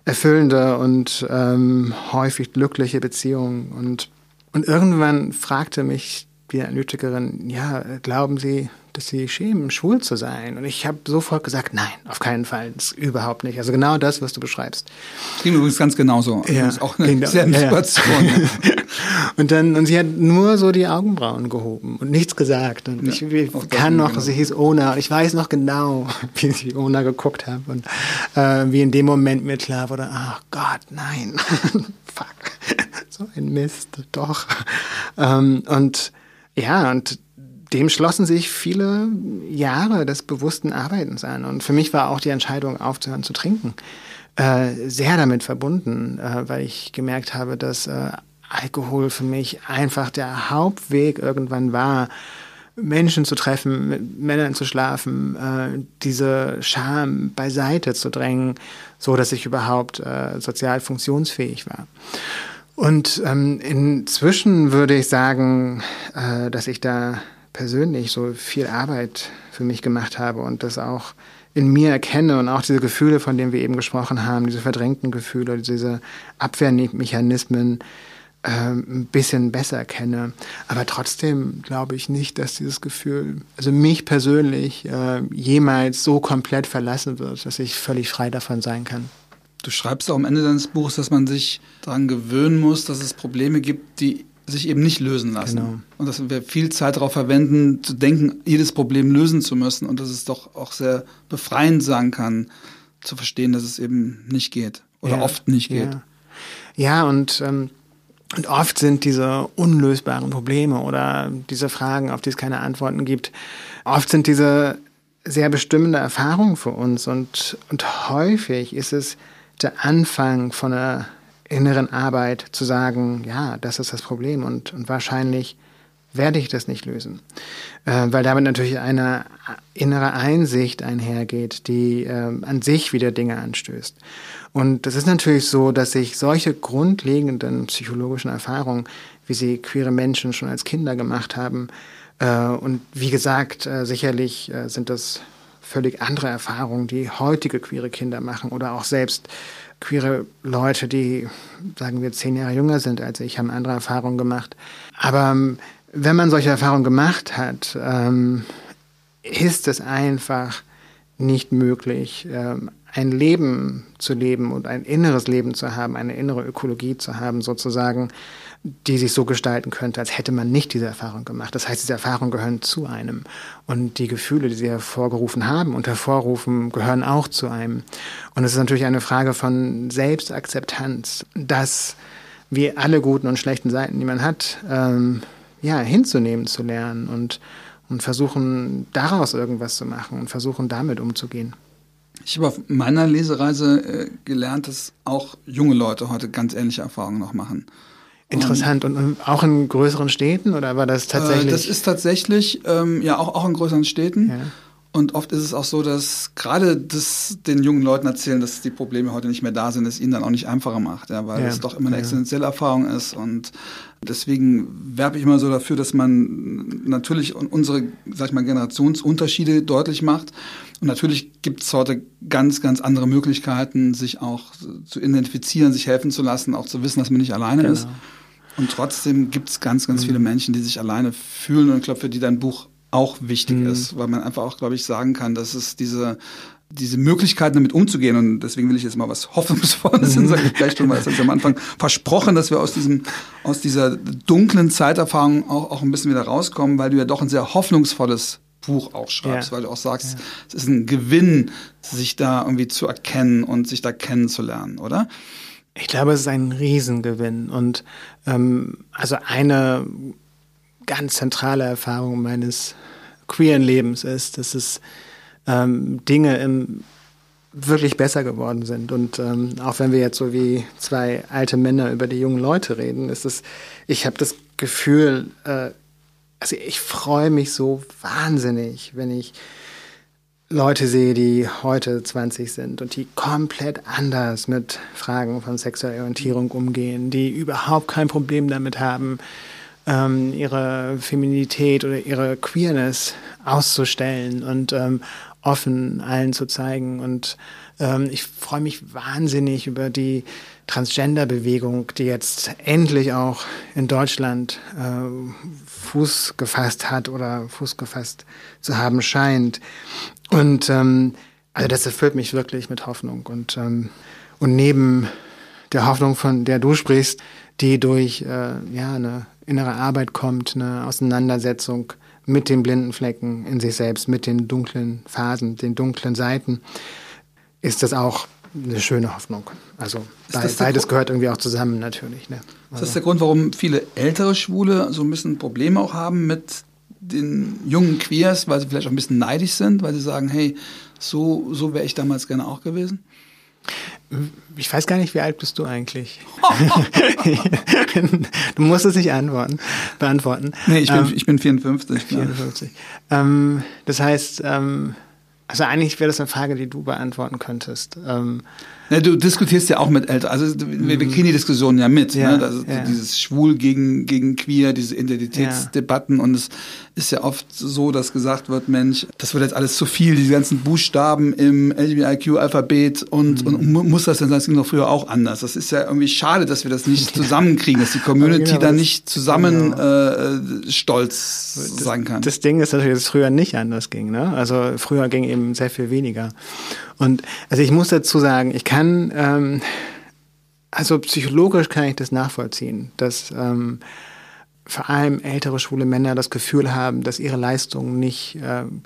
erfüllende und ähm, häufig glückliche Beziehung. Und, und irgendwann fragte mich die Analytikerin, ja, glauben Sie, dass sie schämen, schwul zu sein. Und ich habe sofort gesagt, nein, auf keinen Fall, das überhaupt nicht. Also genau das, was du beschreibst. Ging übrigens ganz genauso. Ja, das ist auch eine genau, sehr. Ja, ja. und dann, und sie hat nur so die Augenbrauen gehoben und nichts gesagt. Und ich, ich kann noch, genau. sie hieß Ona, und ich weiß noch genau, wie sie Ona geguckt habe und äh, wie in dem Moment mir klar wurde, ach oh Gott, nein, fuck, so ein Mist, doch. Ähm, und ja, und dem schlossen sich viele Jahre des bewussten Arbeitens an. Und für mich war auch die Entscheidung, aufzuhören zu trinken, äh, sehr damit verbunden, äh, weil ich gemerkt habe, dass äh, Alkohol für mich einfach der Hauptweg irgendwann war, Menschen zu treffen, mit Männern zu schlafen, äh, diese Scham beiseite zu drängen, so dass ich überhaupt äh, sozial funktionsfähig war. Und ähm, inzwischen würde ich sagen, äh, dass ich da persönlich so viel Arbeit für mich gemacht habe und das auch in mir erkenne und auch diese Gefühle, von denen wir eben gesprochen haben, diese verdrängten Gefühle, diese Abwehrmechanismen äh, ein bisschen besser kenne. Aber trotzdem glaube ich nicht, dass dieses Gefühl, also mich persönlich, äh, jemals so komplett verlassen wird, dass ich völlig frei davon sein kann. Du schreibst auch am Ende deines Buchs, dass man sich daran gewöhnen muss, dass es Probleme gibt, die sich eben nicht lösen lassen. Genau. Und dass wir viel Zeit darauf verwenden, zu denken, jedes Problem lösen zu müssen und dass es doch auch sehr befreiend sein kann, zu verstehen, dass es eben nicht geht oder ja, oft nicht geht. Ja, ja und, ähm, und oft sind diese unlösbaren Probleme oder diese Fragen, auf die es keine Antworten gibt, oft sind diese sehr bestimmende Erfahrungen für uns und, und häufig ist es der Anfang von einer inneren Arbeit zu sagen, ja, das ist das Problem und, und wahrscheinlich werde ich das nicht lösen. Äh, weil damit natürlich eine innere Einsicht einhergeht, die äh, an sich wieder Dinge anstößt. Und es ist natürlich so, dass sich solche grundlegenden psychologischen Erfahrungen, wie sie queere Menschen schon als Kinder gemacht haben, äh, und wie gesagt, äh, sicherlich äh, sind das völlig andere Erfahrungen, die heutige queere Kinder machen oder auch selbst queere Leute, die, sagen wir, zehn Jahre jünger sind als ich, haben andere Erfahrungen gemacht. Aber ähm, wenn man solche Erfahrungen gemacht hat, ähm, ist es einfach nicht möglich, ähm, ein Leben zu leben und ein inneres Leben zu haben, eine innere Ökologie zu haben, sozusagen, die sich so gestalten könnte, als hätte man nicht diese Erfahrung gemacht. Das heißt, diese Erfahrungen gehören zu einem. Und die Gefühle, die sie hervorgerufen haben und hervorrufen, gehören auch zu einem. Und es ist natürlich eine Frage von Selbstakzeptanz, dass wir alle guten und schlechten Seiten, die man hat, ähm, ja, hinzunehmen zu lernen und, und versuchen, daraus irgendwas zu machen und versuchen, damit umzugehen. Ich habe auf meiner Lesereise äh, gelernt, dass auch junge Leute heute ganz ähnliche Erfahrungen noch machen. Interessant. Und, und, auch in größeren Städten oder war das tatsächlich? Äh, das ist tatsächlich, ähm, ja, auch, auch in größeren Städten. Ja. Und oft ist es auch so, dass gerade das den jungen Leuten erzählen, dass die Probleme heute nicht mehr da sind, es ihnen dann auch nicht einfacher macht, ja, weil ja. es doch immer eine existenzielle Erfahrung ist. Und deswegen werbe ich immer so dafür, dass man natürlich unsere, sag ich mal, Generationsunterschiede deutlich macht. Und natürlich gibt es heute ganz, ganz andere Möglichkeiten, sich auch zu identifizieren, sich helfen zu lassen, auch zu wissen, dass man nicht alleine genau. ist. Und trotzdem gibt es ganz, ganz mhm. viele Menschen, die sich alleine fühlen. Und ich glaube, für die dein Buch auch wichtig mhm. ist, weil man einfach auch, glaube ich, sagen kann, dass es diese diese Möglichkeiten damit umzugehen und deswegen will ich jetzt mal was Hoffnungsvolles in sage ich gleich schon, weil es am Anfang versprochen, dass wir aus diesem aus dieser dunklen Zeiterfahrung auch, auch ein bisschen wieder rauskommen, weil du ja doch ein sehr hoffnungsvolles Buch auch schreibst, ja. weil du auch sagst, ja. es ist ein Gewinn, sich da irgendwie zu erkennen und sich da kennenzulernen, oder? Ich glaube, es ist ein Riesengewinn und ähm, also eine ganz zentrale Erfahrung meines queeren Lebens ist, dass es ähm, Dinge im wirklich besser geworden sind. Und ähm, auch wenn wir jetzt so wie zwei alte Männer über die jungen Leute reden, ist es, ich habe das Gefühl, äh, also ich freue mich so wahnsinnig, wenn ich Leute sehe, die heute 20 sind und die komplett anders mit Fragen von sexueller Orientierung umgehen, die überhaupt kein Problem damit haben, ähm, ihre Feminität oder ihre Queerness auszustellen und ähm, offen allen zu zeigen. Und ähm, ich freue mich wahnsinnig über die Transgender-Bewegung, die jetzt endlich auch in Deutschland äh, Fuß gefasst hat oder Fuß gefasst zu haben scheint. Und ähm, also das erfüllt mich wirklich mit Hoffnung. Und, ähm, und neben der Hoffnung, von der du sprichst, die durch äh, ja, eine innere Arbeit kommt, eine Auseinandersetzung mit den blinden Flecken in sich selbst, mit den dunklen Phasen, den dunklen Seiten, ist das auch eine schöne Hoffnung. Also beides gehört irgendwie auch zusammen natürlich. Ne? Also. Ist das der Grund, warum viele ältere Schwule so ein bisschen Probleme auch haben mit den jungen Queers, weil sie vielleicht auch ein bisschen neidisch sind, weil sie sagen, hey, so, so wäre ich damals gerne auch gewesen? Ich weiß gar nicht, wie alt bist du eigentlich? du musst es nicht antworten, beantworten. Nee, ich bin, ähm, ich bin 54. 54. Ähm, das heißt, ähm, also eigentlich wäre das eine Frage, die du beantworten könntest. Ja, du diskutierst ja auch mit Eltern. Also wir, wir kriegen die Diskussion ja mit. Ja, ne? also ja. Dieses Schwul gegen, gegen Queer, diese Identitätsdebatten. Und es ist ja oft so, dass gesagt wird, Mensch, das wird jetzt alles zu viel, diese ganzen Buchstaben im LGBTIQ-Alphabet und, mhm. und muss das denn sein? Das ging doch früher auch anders. Das ist ja irgendwie schade, dass wir das nicht zusammenkriegen, dass die Community genau, da nicht zusammen genau. äh, stolz das, sein kann. Das Ding ist natürlich, dass es früher nicht anders ging. Ne? Also früher ging eben sehr viel weniger. Und also ich muss dazu sagen, ich kann, ähm, also psychologisch kann ich das nachvollziehen, dass ähm, vor allem ältere schwule Männer das Gefühl haben, dass ihre Leistungen nicht ähm,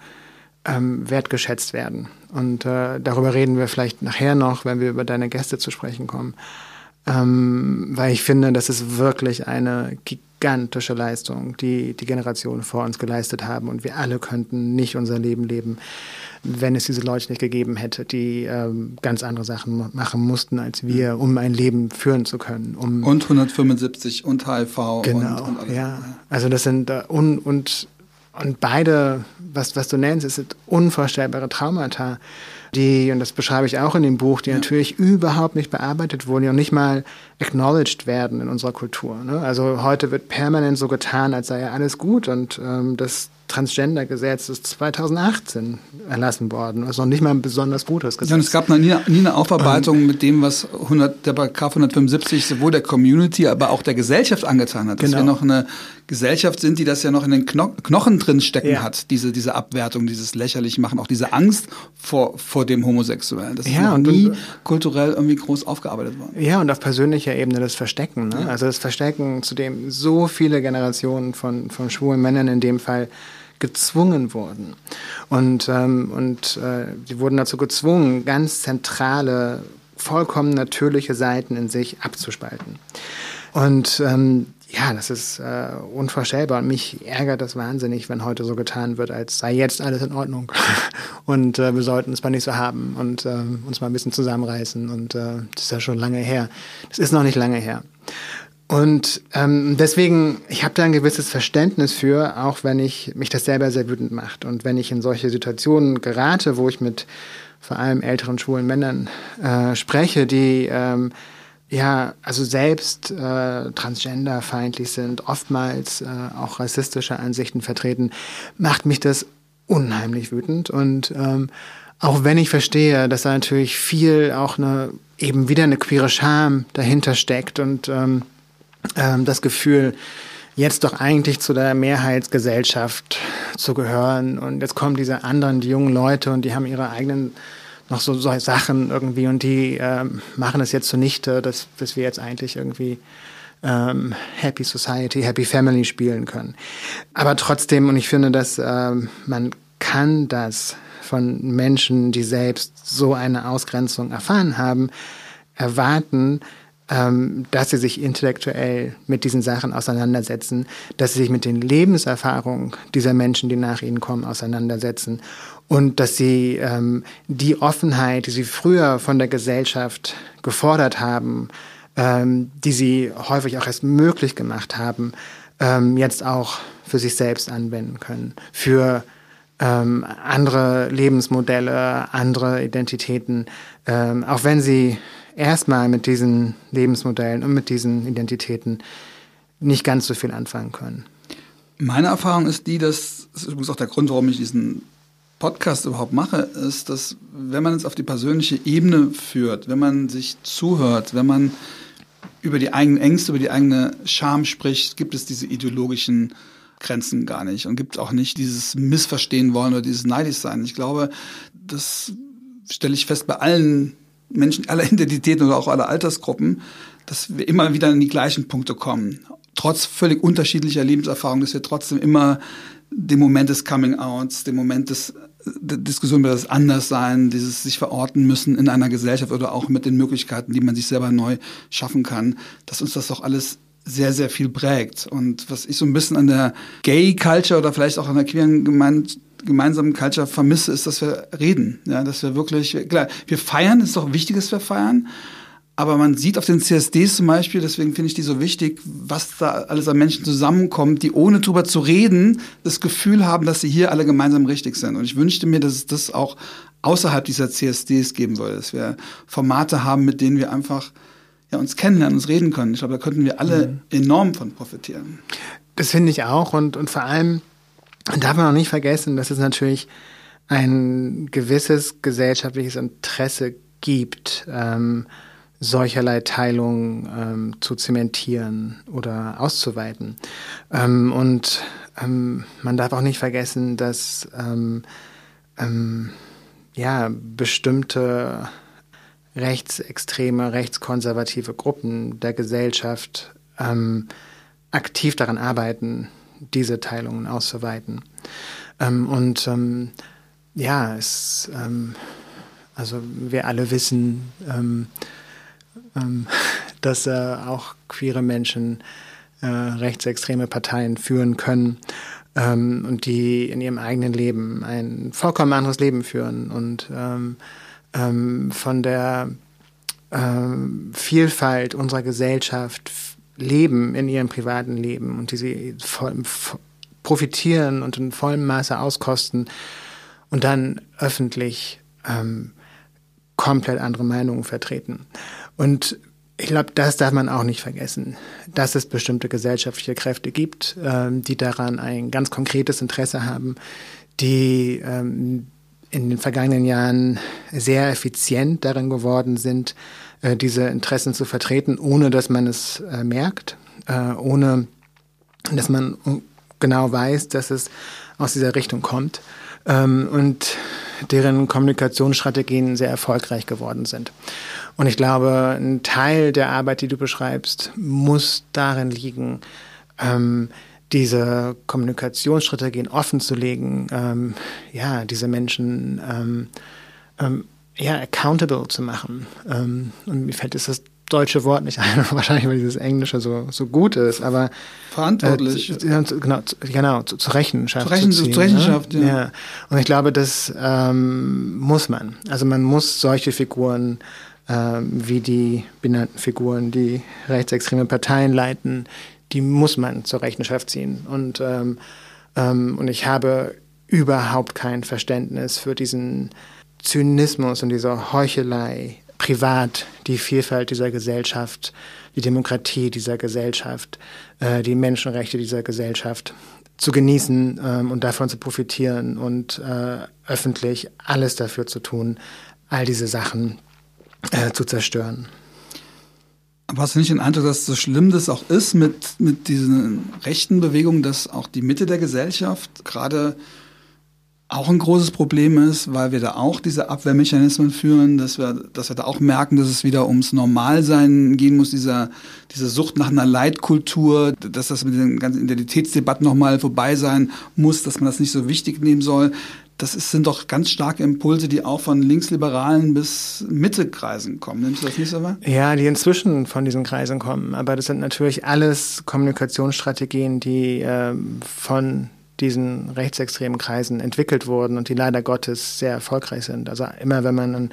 ähm, wertgeschätzt werden. Und äh, darüber reden wir vielleicht nachher noch, wenn wir über deine Gäste zu sprechen kommen. Ähm, weil ich finde, das ist wirklich eine gigantische Leistung, die die Generationen vor uns geleistet haben. Und wir alle könnten nicht unser Leben leben, wenn es diese Leute nicht gegeben hätte, die ähm, ganz andere Sachen machen mussten als wir, um ein Leben führen zu können. Um und 175 und HIV. Genau, und, und ja. Also das sind äh, un, und und beide, was was du nennst, es sind unvorstellbare Traumata die, und das beschreibe ich auch in dem Buch, die ja. natürlich überhaupt nicht bearbeitet wurden und nicht mal acknowledged werden in unserer Kultur. Ne? Also heute wird permanent so getan, als sei ja alles gut und ähm, das Transgender-Gesetz ist 2018 erlassen worden. Also noch nicht mal ein besonders gutes Gesetz. Ja, und es gab noch nie, nie eine Aufarbeitung und, mit dem, was 100, der Paragraph 175 sowohl der Community, aber auch der Gesellschaft angetan hat. Dass genau. wir noch eine Gesellschaft sind, die das ja noch in den Kno Knochen drin stecken ja. hat, diese, diese Abwertung, dieses lächerlich machen, auch diese Angst vor, vor dem Homosexuellen. Das ist ja, noch nie kulturell irgendwie groß aufgearbeitet worden. Ja, und auf persönlicher Ebene das Verstecken. Ne? Ja. Also das Verstecken, zu dem so viele Generationen von, von schwulen Männern in dem Fall gezwungen wurden. Und, ähm, und äh, sie wurden dazu gezwungen, ganz zentrale, vollkommen natürliche Seiten in sich abzuspalten. Und ähm, ja, das ist äh, unvorstellbar. Und mich ärgert das wahnsinnig, wenn heute so getan wird, als sei jetzt alles in Ordnung. und äh, wir sollten es mal nicht so haben und äh, uns mal ein bisschen zusammenreißen. Und äh, das ist ja schon lange her. Das ist noch nicht lange her. Und ähm, deswegen, ich habe da ein gewisses Verständnis für, auch wenn ich mich das selber sehr wütend macht. Und wenn ich in solche Situationen gerate, wo ich mit vor allem älteren schwulen Männern äh, spreche, die ähm, ja, also selbst äh, transgenderfeindlich sind, oftmals äh, auch rassistische Ansichten vertreten, macht mich das unheimlich wütend. Und ähm, auch wenn ich verstehe, dass da natürlich viel auch eine eben wieder eine queere Scham dahinter steckt und ähm, ähm, das Gefühl, jetzt doch eigentlich zu der Mehrheitsgesellschaft zu gehören. Und jetzt kommen diese anderen, die jungen Leute und die haben ihre eigenen noch so, so Sachen irgendwie und die ähm, machen es jetzt zunichte, dass, dass wir jetzt eigentlich irgendwie ähm, Happy Society, Happy Family spielen können. Aber trotzdem, und ich finde, dass ähm, man kann das von Menschen, die selbst so eine Ausgrenzung erfahren haben, erwarten, ähm, dass sie sich intellektuell mit diesen Sachen auseinandersetzen, dass sie sich mit den Lebenserfahrungen dieser Menschen, die nach ihnen kommen, auseinandersetzen und dass sie ähm, die Offenheit, die sie früher von der Gesellschaft gefordert haben, ähm, die sie häufig auch erst möglich gemacht haben, ähm, jetzt auch für sich selbst anwenden können, für ähm, andere Lebensmodelle, andere Identitäten, ähm, auch wenn sie erstmal mit diesen Lebensmodellen und mit diesen Identitäten nicht ganz so viel anfangen können. Meine Erfahrung ist die, dass, das ist übrigens auch der Grund, warum ich diesen Podcast überhaupt mache, ist, dass wenn man es auf die persönliche Ebene führt, wenn man sich zuhört, wenn man über die eigenen Ängste, über die eigene Scham spricht, gibt es diese ideologischen Grenzen gar nicht und gibt auch nicht dieses Missverstehen wollen oder dieses neidisch sein. Ich glaube, das stelle ich fest bei allen Menschen aller Identitäten oder auch aller Altersgruppen, dass wir immer wieder in die gleichen Punkte kommen. Trotz völlig unterschiedlicher Lebenserfahrungen, dass wir trotzdem immer den Moment des Coming-outs, den Moment des der Diskussion über das Anderssein, dieses sich verorten müssen in einer Gesellschaft oder auch mit den Möglichkeiten, die man sich selber neu schaffen kann, dass uns das doch alles sehr, sehr viel prägt. Und was ich so ein bisschen an der Gay-Culture oder vielleicht auch an der queeren Gemeinde gemeinsamen Culture vermisse, ist, dass wir reden. Ja, dass wir wirklich, klar, wir feiern, ist doch wichtig, dass wir feiern. Aber man sieht auf den CSDs zum Beispiel, deswegen finde ich die so wichtig, was da alles an Menschen zusammenkommt, die ohne drüber zu reden, das Gefühl haben, dass sie hier alle gemeinsam richtig sind. Und ich wünschte mir, dass es das auch außerhalb dieser CSDs geben würde, dass wir Formate haben, mit denen wir einfach ja, uns kennenlernen, uns reden können. Ich glaube, da könnten wir alle mhm. enorm von profitieren. Das finde ich auch und, und vor allem darf man auch nicht vergessen, dass es natürlich ein gewisses gesellschaftliches Interesse gibt, ähm, solcherlei Teilungen ähm, zu zementieren oder auszuweiten. Ähm, und ähm, man darf auch nicht vergessen, dass ähm, ähm, ja, bestimmte rechtsextreme, rechtskonservative Gruppen der Gesellschaft ähm, aktiv daran arbeiten, diese Teilungen auszuweiten. Ähm, und ähm, ja, es, ähm, also wir alle wissen, ähm, ähm, dass äh, auch queere Menschen äh, rechtsextreme Parteien führen können und die in ihrem eigenen Leben ein vollkommen anderes Leben führen und von der Vielfalt unserer Gesellschaft leben in ihrem privaten Leben und die sie voll, profitieren und in vollem Maße auskosten und dann öffentlich ähm, komplett andere Meinungen vertreten. Und ich glaube, das darf man auch nicht vergessen, dass es bestimmte gesellschaftliche Kräfte gibt, ähm, die daran ein ganz konkretes Interesse haben, die ähm, in den vergangenen Jahren sehr effizient darin geworden sind, äh, diese Interessen zu vertreten, ohne dass man es äh, merkt, äh, ohne dass man genau weiß, dass es aus dieser Richtung kommt ähm, und deren Kommunikationsstrategien sehr erfolgreich geworden sind. Und ich glaube, ein Teil der Arbeit, die du beschreibst, muss darin liegen, ähm, diese Kommunikationsstrategien offen zu legen, ähm, ja, diese Menschen ja, accountable zu machen. Ähm, und mir fällt jetzt das deutsche Wort nicht ein, wahrscheinlich weil dieses Englische so, so gut ist, aber verantwortlich. Äh, genau, genau, zu, zur Rechenschaft. Zur, Rechen, zu ziehen, zur Rechenschaft, ne? ja. ja. Und ich glaube, das ähm, muss man. Also man muss solche Figuren ähm, wie die benannten Figuren, die rechtsextreme Parteien leiten, die muss man zur Rechenschaft ziehen. Und, ähm, ähm, und ich habe überhaupt kein Verständnis für diesen Zynismus und diese Heuchelei, privat die Vielfalt dieser Gesellschaft, die Demokratie dieser Gesellschaft, äh, die Menschenrechte dieser Gesellschaft zu genießen ähm, und davon zu profitieren und äh, öffentlich alles dafür zu tun, all diese Sachen äh, zu zerstören. Aber hast du nicht den Eindruck, dass so schlimm das auch ist mit, mit diesen rechten Bewegungen, dass auch die Mitte der Gesellschaft gerade auch ein großes Problem ist, weil wir da auch diese Abwehrmechanismen führen, dass wir, dass wir da auch merken, dass es wieder ums Normalsein gehen muss, dieser, diese Sucht nach einer Leitkultur, dass das mit den ganzen Identitätsdebatten nochmal vorbei sein muss, dass man das nicht so wichtig nehmen soll das ist, sind doch ganz starke Impulse, die auch von Linksliberalen bis Mittekreisen kommen. Nimmst du das nicht so wahr? Ja, die inzwischen von diesen Kreisen kommen. Aber das sind natürlich alles Kommunikationsstrategien, die äh, von diesen rechtsextremen Kreisen entwickelt wurden und die leider Gottes sehr erfolgreich sind. Also immer wenn man an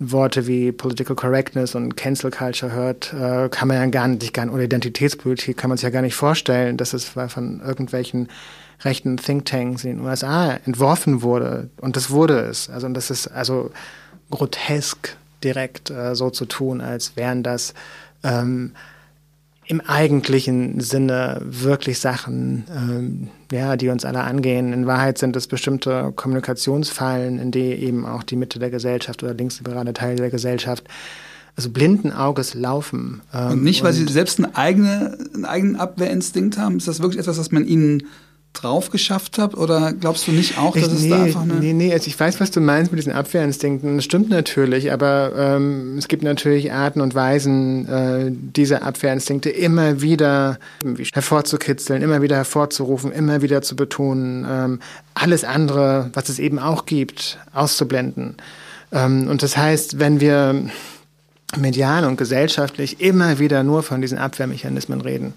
Worte wie Political Correctness und Cancel Culture hört, äh, kann man ja gar nicht, gar, oder Identitätspolitik kann man sich ja gar nicht vorstellen, dass es von irgendwelchen rechten Thinktanks in den USA entworfen wurde. Und das wurde es. Also und das ist also grotesk direkt äh, so zu tun, als wären das ähm, im eigentlichen Sinne wirklich Sachen, ähm, ja, die uns alle angehen. In Wahrheit sind es bestimmte Kommunikationsfallen, in die eben auch die Mitte der Gesellschaft oder linksliberale Teile der Gesellschaft also blinden Auges laufen. Ähm, und nicht, weil und sie selbst eine eigene, einen eigenen Abwehrinstinkt haben? Ist das wirklich etwas, was man ihnen drauf geschafft habt? Oder glaubst du nicht auch, dass ich, es da einfach eine... Nee, nee, also ich weiß, was du meinst mit diesen Abwehrinstinkten. Das stimmt natürlich, aber ähm, es gibt natürlich Arten und Weisen, äh, diese Abwehrinstinkte immer wieder hervorzukitzeln, immer wieder hervorzurufen, immer wieder zu betonen, ähm, alles andere, was es eben auch gibt, auszublenden. Ähm, und das heißt, wenn wir medial und gesellschaftlich immer wieder nur von diesen Abwehrmechanismen reden.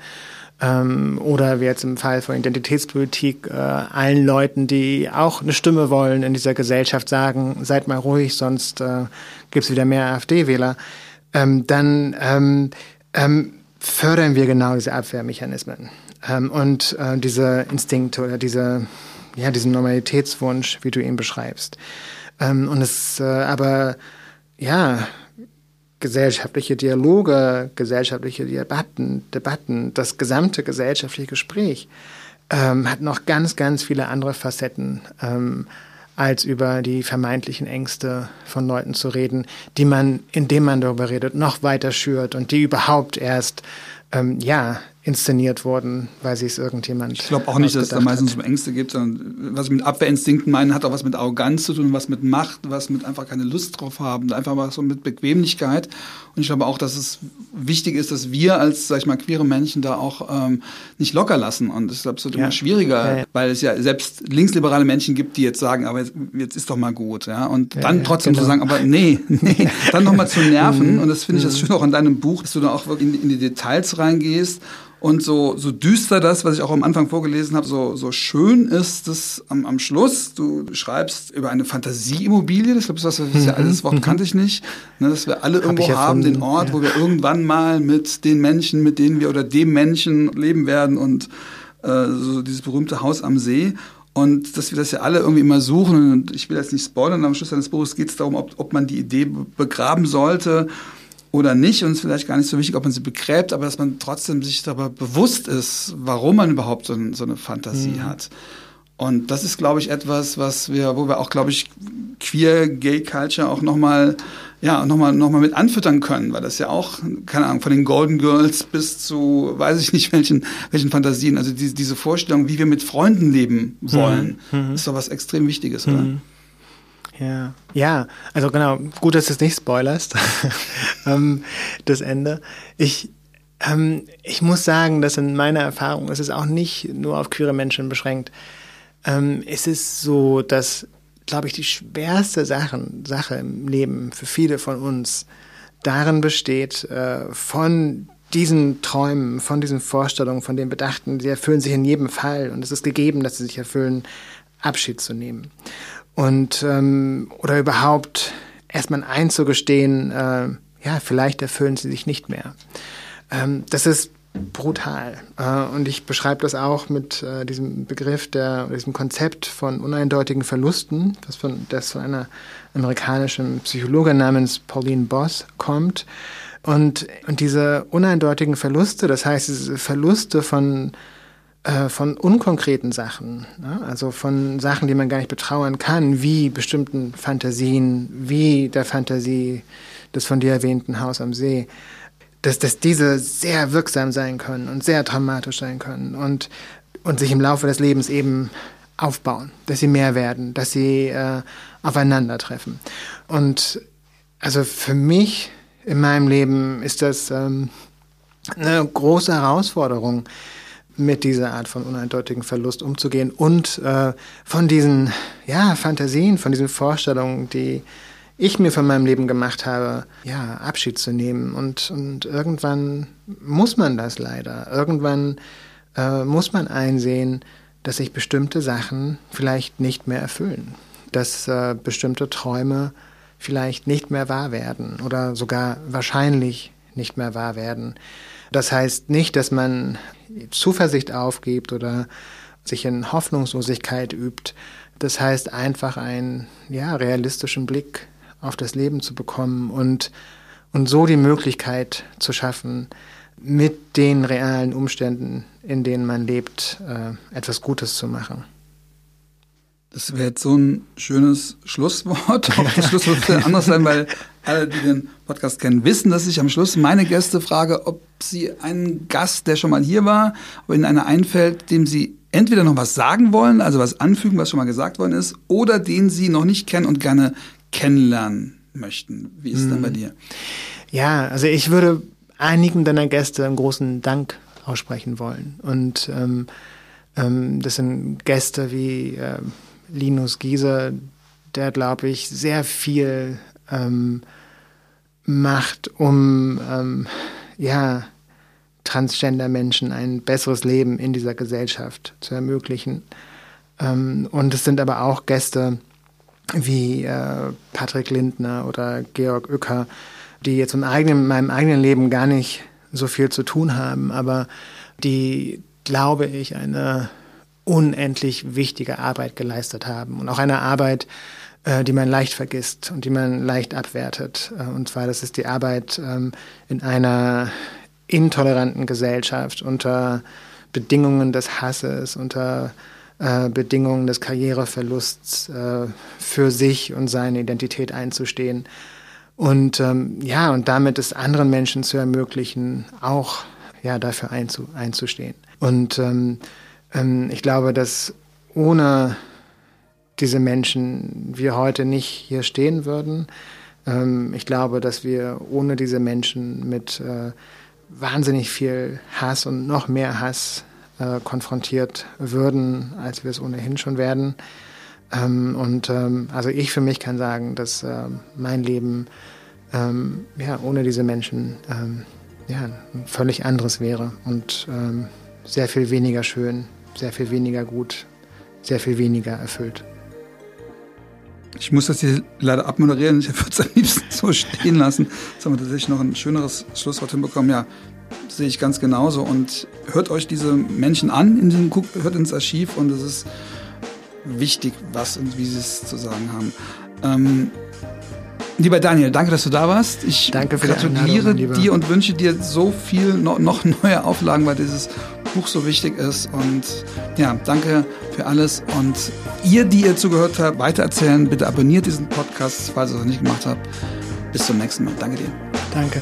Ähm, oder wie jetzt im Fall von Identitätspolitik äh, allen Leuten, die auch eine Stimme wollen in dieser Gesellschaft, sagen, seid mal ruhig, sonst äh, gibt es wieder mehr AfD-Wähler. Ähm, dann ähm, ähm, fördern wir genau diese Abwehrmechanismen ähm, und äh, diese Instinkte oder diese, ja, diesen Normalitätswunsch, wie du ihn beschreibst. Ähm, und es äh, aber, ja, gesellschaftliche Dialoge, gesellschaftliche Debatten, Debatten, das gesamte gesellschaftliche Gespräch ähm, hat noch ganz, ganz viele andere Facetten, ähm, als über die vermeintlichen Ängste von Leuten zu reden, die man, indem man darüber redet, noch weiter schürt und die überhaupt erst ähm, ja, inszeniert wurden, weil sie es irgendjemand. Ich glaube auch nicht, dass es da meistens um Ängste gibt, sondern was ich mit Abwehrinstinkten meine, hat auch was mit Arroganz zu tun, was mit Macht, was mit einfach keine Lust drauf haben, einfach was so mit Bequemlichkeit. Und ich glaube auch, dass es wichtig ist, dass wir als, sag ich mal, queere Menschen da auch ähm, nicht locker lassen. Und das ist absolut ja. immer schwieriger, ja, ja. weil es ja selbst linksliberale Menschen gibt, die jetzt sagen, aber jetzt, jetzt ist doch mal gut, ja. Und dann trotzdem genau. zu sagen, aber nee, nee, dann nochmal zu nerven. und das finde ich das mhm. schön auch in deinem Buch, dass du da auch wirklich in, in die Details reingehst und so, so düster das, was ich auch am Anfang vorgelesen habe, so, so schön ist es am, am Schluss. Du schreibst über eine Fantasieimmobilie, das, glaube ich, das, das, ja, das Wort kannte ich nicht, ne, dass wir alle irgendwo Hab haben, den Ort, ja. wo wir irgendwann mal mit den Menschen, mit denen wir oder dem Menschen leben werden und äh, so dieses berühmte Haus am See. Und dass wir das ja alle irgendwie immer suchen. Und ich will jetzt nicht spoilern, am Schluss eines Buches geht es darum, ob, ob man die Idee begraben sollte oder nicht. Und es ist vielleicht gar nicht so wichtig, ob man sie begräbt, aber dass man trotzdem sich darüber bewusst ist, warum man überhaupt so, so eine Fantasie mhm. hat. Und das ist, glaube ich, etwas, was wir, wo wir auch, glaube ich, queer Gay Culture auch nochmal, ja, nochmal, noch mal mit anfüttern können, weil das ja auch, keine Ahnung, von den Golden Girls bis zu, weiß ich nicht welchen, welchen Fantasien, also die, diese Vorstellung, wie wir mit Freunden leben wollen, mhm. ist doch was extrem Wichtiges, oder? Mhm. Ja, ja, also genau, gut, dass du es nicht spoilerst, ähm, das Ende. Ich, ähm, ich muss sagen, dass in meiner Erfahrung ist es auch nicht nur auf queere Menschen beschränkt. Ähm, es ist so, dass, glaube ich, die schwerste Sachen, Sache im Leben für viele von uns darin besteht, äh, von diesen Träumen, von diesen Vorstellungen, von den Bedachten, die erfüllen sich in jedem Fall und es ist gegeben, dass sie sich erfüllen, Abschied zu nehmen und ähm, oder überhaupt erstmal einzugestehen, äh, ja, vielleicht erfüllen sie sich nicht mehr. Ähm, das ist brutal. Äh, und ich beschreibe das auch mit äh, diesem Begriff der, diesem Konzept von uneindeutigen Verlusten, das von, das von einer amerikanischen Psychologin namens Pauline Boss kommt. Und, und diese uneindeutigen Verluste, das heißt, diese Verluste von äh, von unkonkreten Sachen, ne? also von Sachen, die man gar nicht betrauern kann, wie bestimmten Fantasien, wie der Fantasie des von dir erwähnten Haus am See, dass, dass diese sehr wirksam sein können und sehr dramatisch sein können und, und sich im Laufe des Lebens eben aufbauen, dass sie mehr werden, dass sie äh, aufeinandertreffen. Und also für mich in meinem Leben ist das ähm, eine große Herausforderung, mit dieser Art von uneindeutigen Verlust umzugehen und äh, von diesen ja, Fantasien, von diesen Vorstellungen, die ich mir von meinem Leben gemacht habe, ja, Abschied zu nehmen. Und, und irgendwann muss man das leider. Irgendwann äh, muss man einsehen, dass sich bestimmte Sachen vielleicht nicht mehr erfüllen. Dass äh, bestimmte Träume vielleicht nicht mehr wahr werden oder sogar wahrscheinlich nicht mehr wahr werden. Das heißt nicht, dass man Zuversicht aufgibt oder sich in Hoffnungslosigkeit übt. Das heißt einfach einen ja, realistischen Blick auf das Leben zu bekommen und, und so die Möglichkeit zu schaffen, mit den realen Umständen, in denen man lebt, äh, etwas Gutes zu machen. Das wäre jetzt so ein schönes Schlusswort. Auch das Schlusswort wird anders sein, weil alle, die den Podcast kennen, wissen, dass ich am Schluss meine Gäste frage, ob sie einen Gast, der schon mal hier war, ob ihnen einer einfällt, dem sie entweder noch was sagen wollen, also was anfügen, was schon mal gesagt worden ist, oder den sie noch nicht kennen und gerne kennenlernen möchten. Wie ist es denn bei mhm. dir? Ja, also ich würde einigen deiner Gäste einen großen Dank aussprechen wollen. Und ähm, ähm, das sind Gäste wie äh, Linus Giese, der, glaube ich, sehr viel ähm, macht, um ähm, ja Transgender-Menschen ein besseres Leben in dieser Gesellschaft zu ermöglichen. Ähm, und es sind aber auch Gäste wie äh, Patrick Lindner oder Georg Uecker, die jetzt im eigenen, in meinem eigenen Leben gar nicht so viel zu tun haben, aber die, glaube ich, eine unendlich wichtige Arbeit geleistet haben und auch eine Arbeit, äh, die man leicht vergisst und die man leicht abwertet. Äh, und zwar, das ist die Arbeit ähm, in einer intoleranten Gesellschaft unter Bedingungen des Hasses, unter äh, Bedingungen des Karriereverlusts äh, für sich und seine Identität einzustehen. Und ähm, ja, und damit es anderen Menschen zu ermöglichen, auch ja, dafür einzu, einzustehen. Und ähm, ähm, ich glaube, dass ohne diese Menschen wir heute nicht hier stehen würden. Ähm, ich glaube, dass wir ohne diese Menschen mit äh, wahnsinnig viel Hass und noch mehr Hass äh, konfrontiert würden, als wir es ohnehin schon werden. Ähm, und ähm, also ich für mich kann sagen, dass äh, mein Leben ja, ohne diese Menschen ja, ein völlig anderes wäre und sehr viel weniger schön, sehr viel weniger gut, sehr viel weniger erfüllt. Ich muss das hier leider abmoderieren. Ich würde es am liebsten so stehen lassen. Jetzt haben wir tatsächlich noch ein schöneres Schlusswort hinbekommen. Ja, sehe ich ganz genauso. Und hört euch diese Menschen an, in den, hört ins Archiv und es ist wichtig, was und wie sie es zu sagen haben. Ähm, Lieber Daniel, danke, dass du da warst. Ich danke für gratuliere dir und wünsche dir so viel noch, noch neue Auflagen, weil dieses Buch so wichtig ist. Und ja, danke für alles. Und ihr, die ihr zugehört habt, weitererzählen. Bitte abonniert diesen Podcast, falls ihr es noch nicht gemacht habt. Bis zum nächsten Mal. Danke dir. Danke.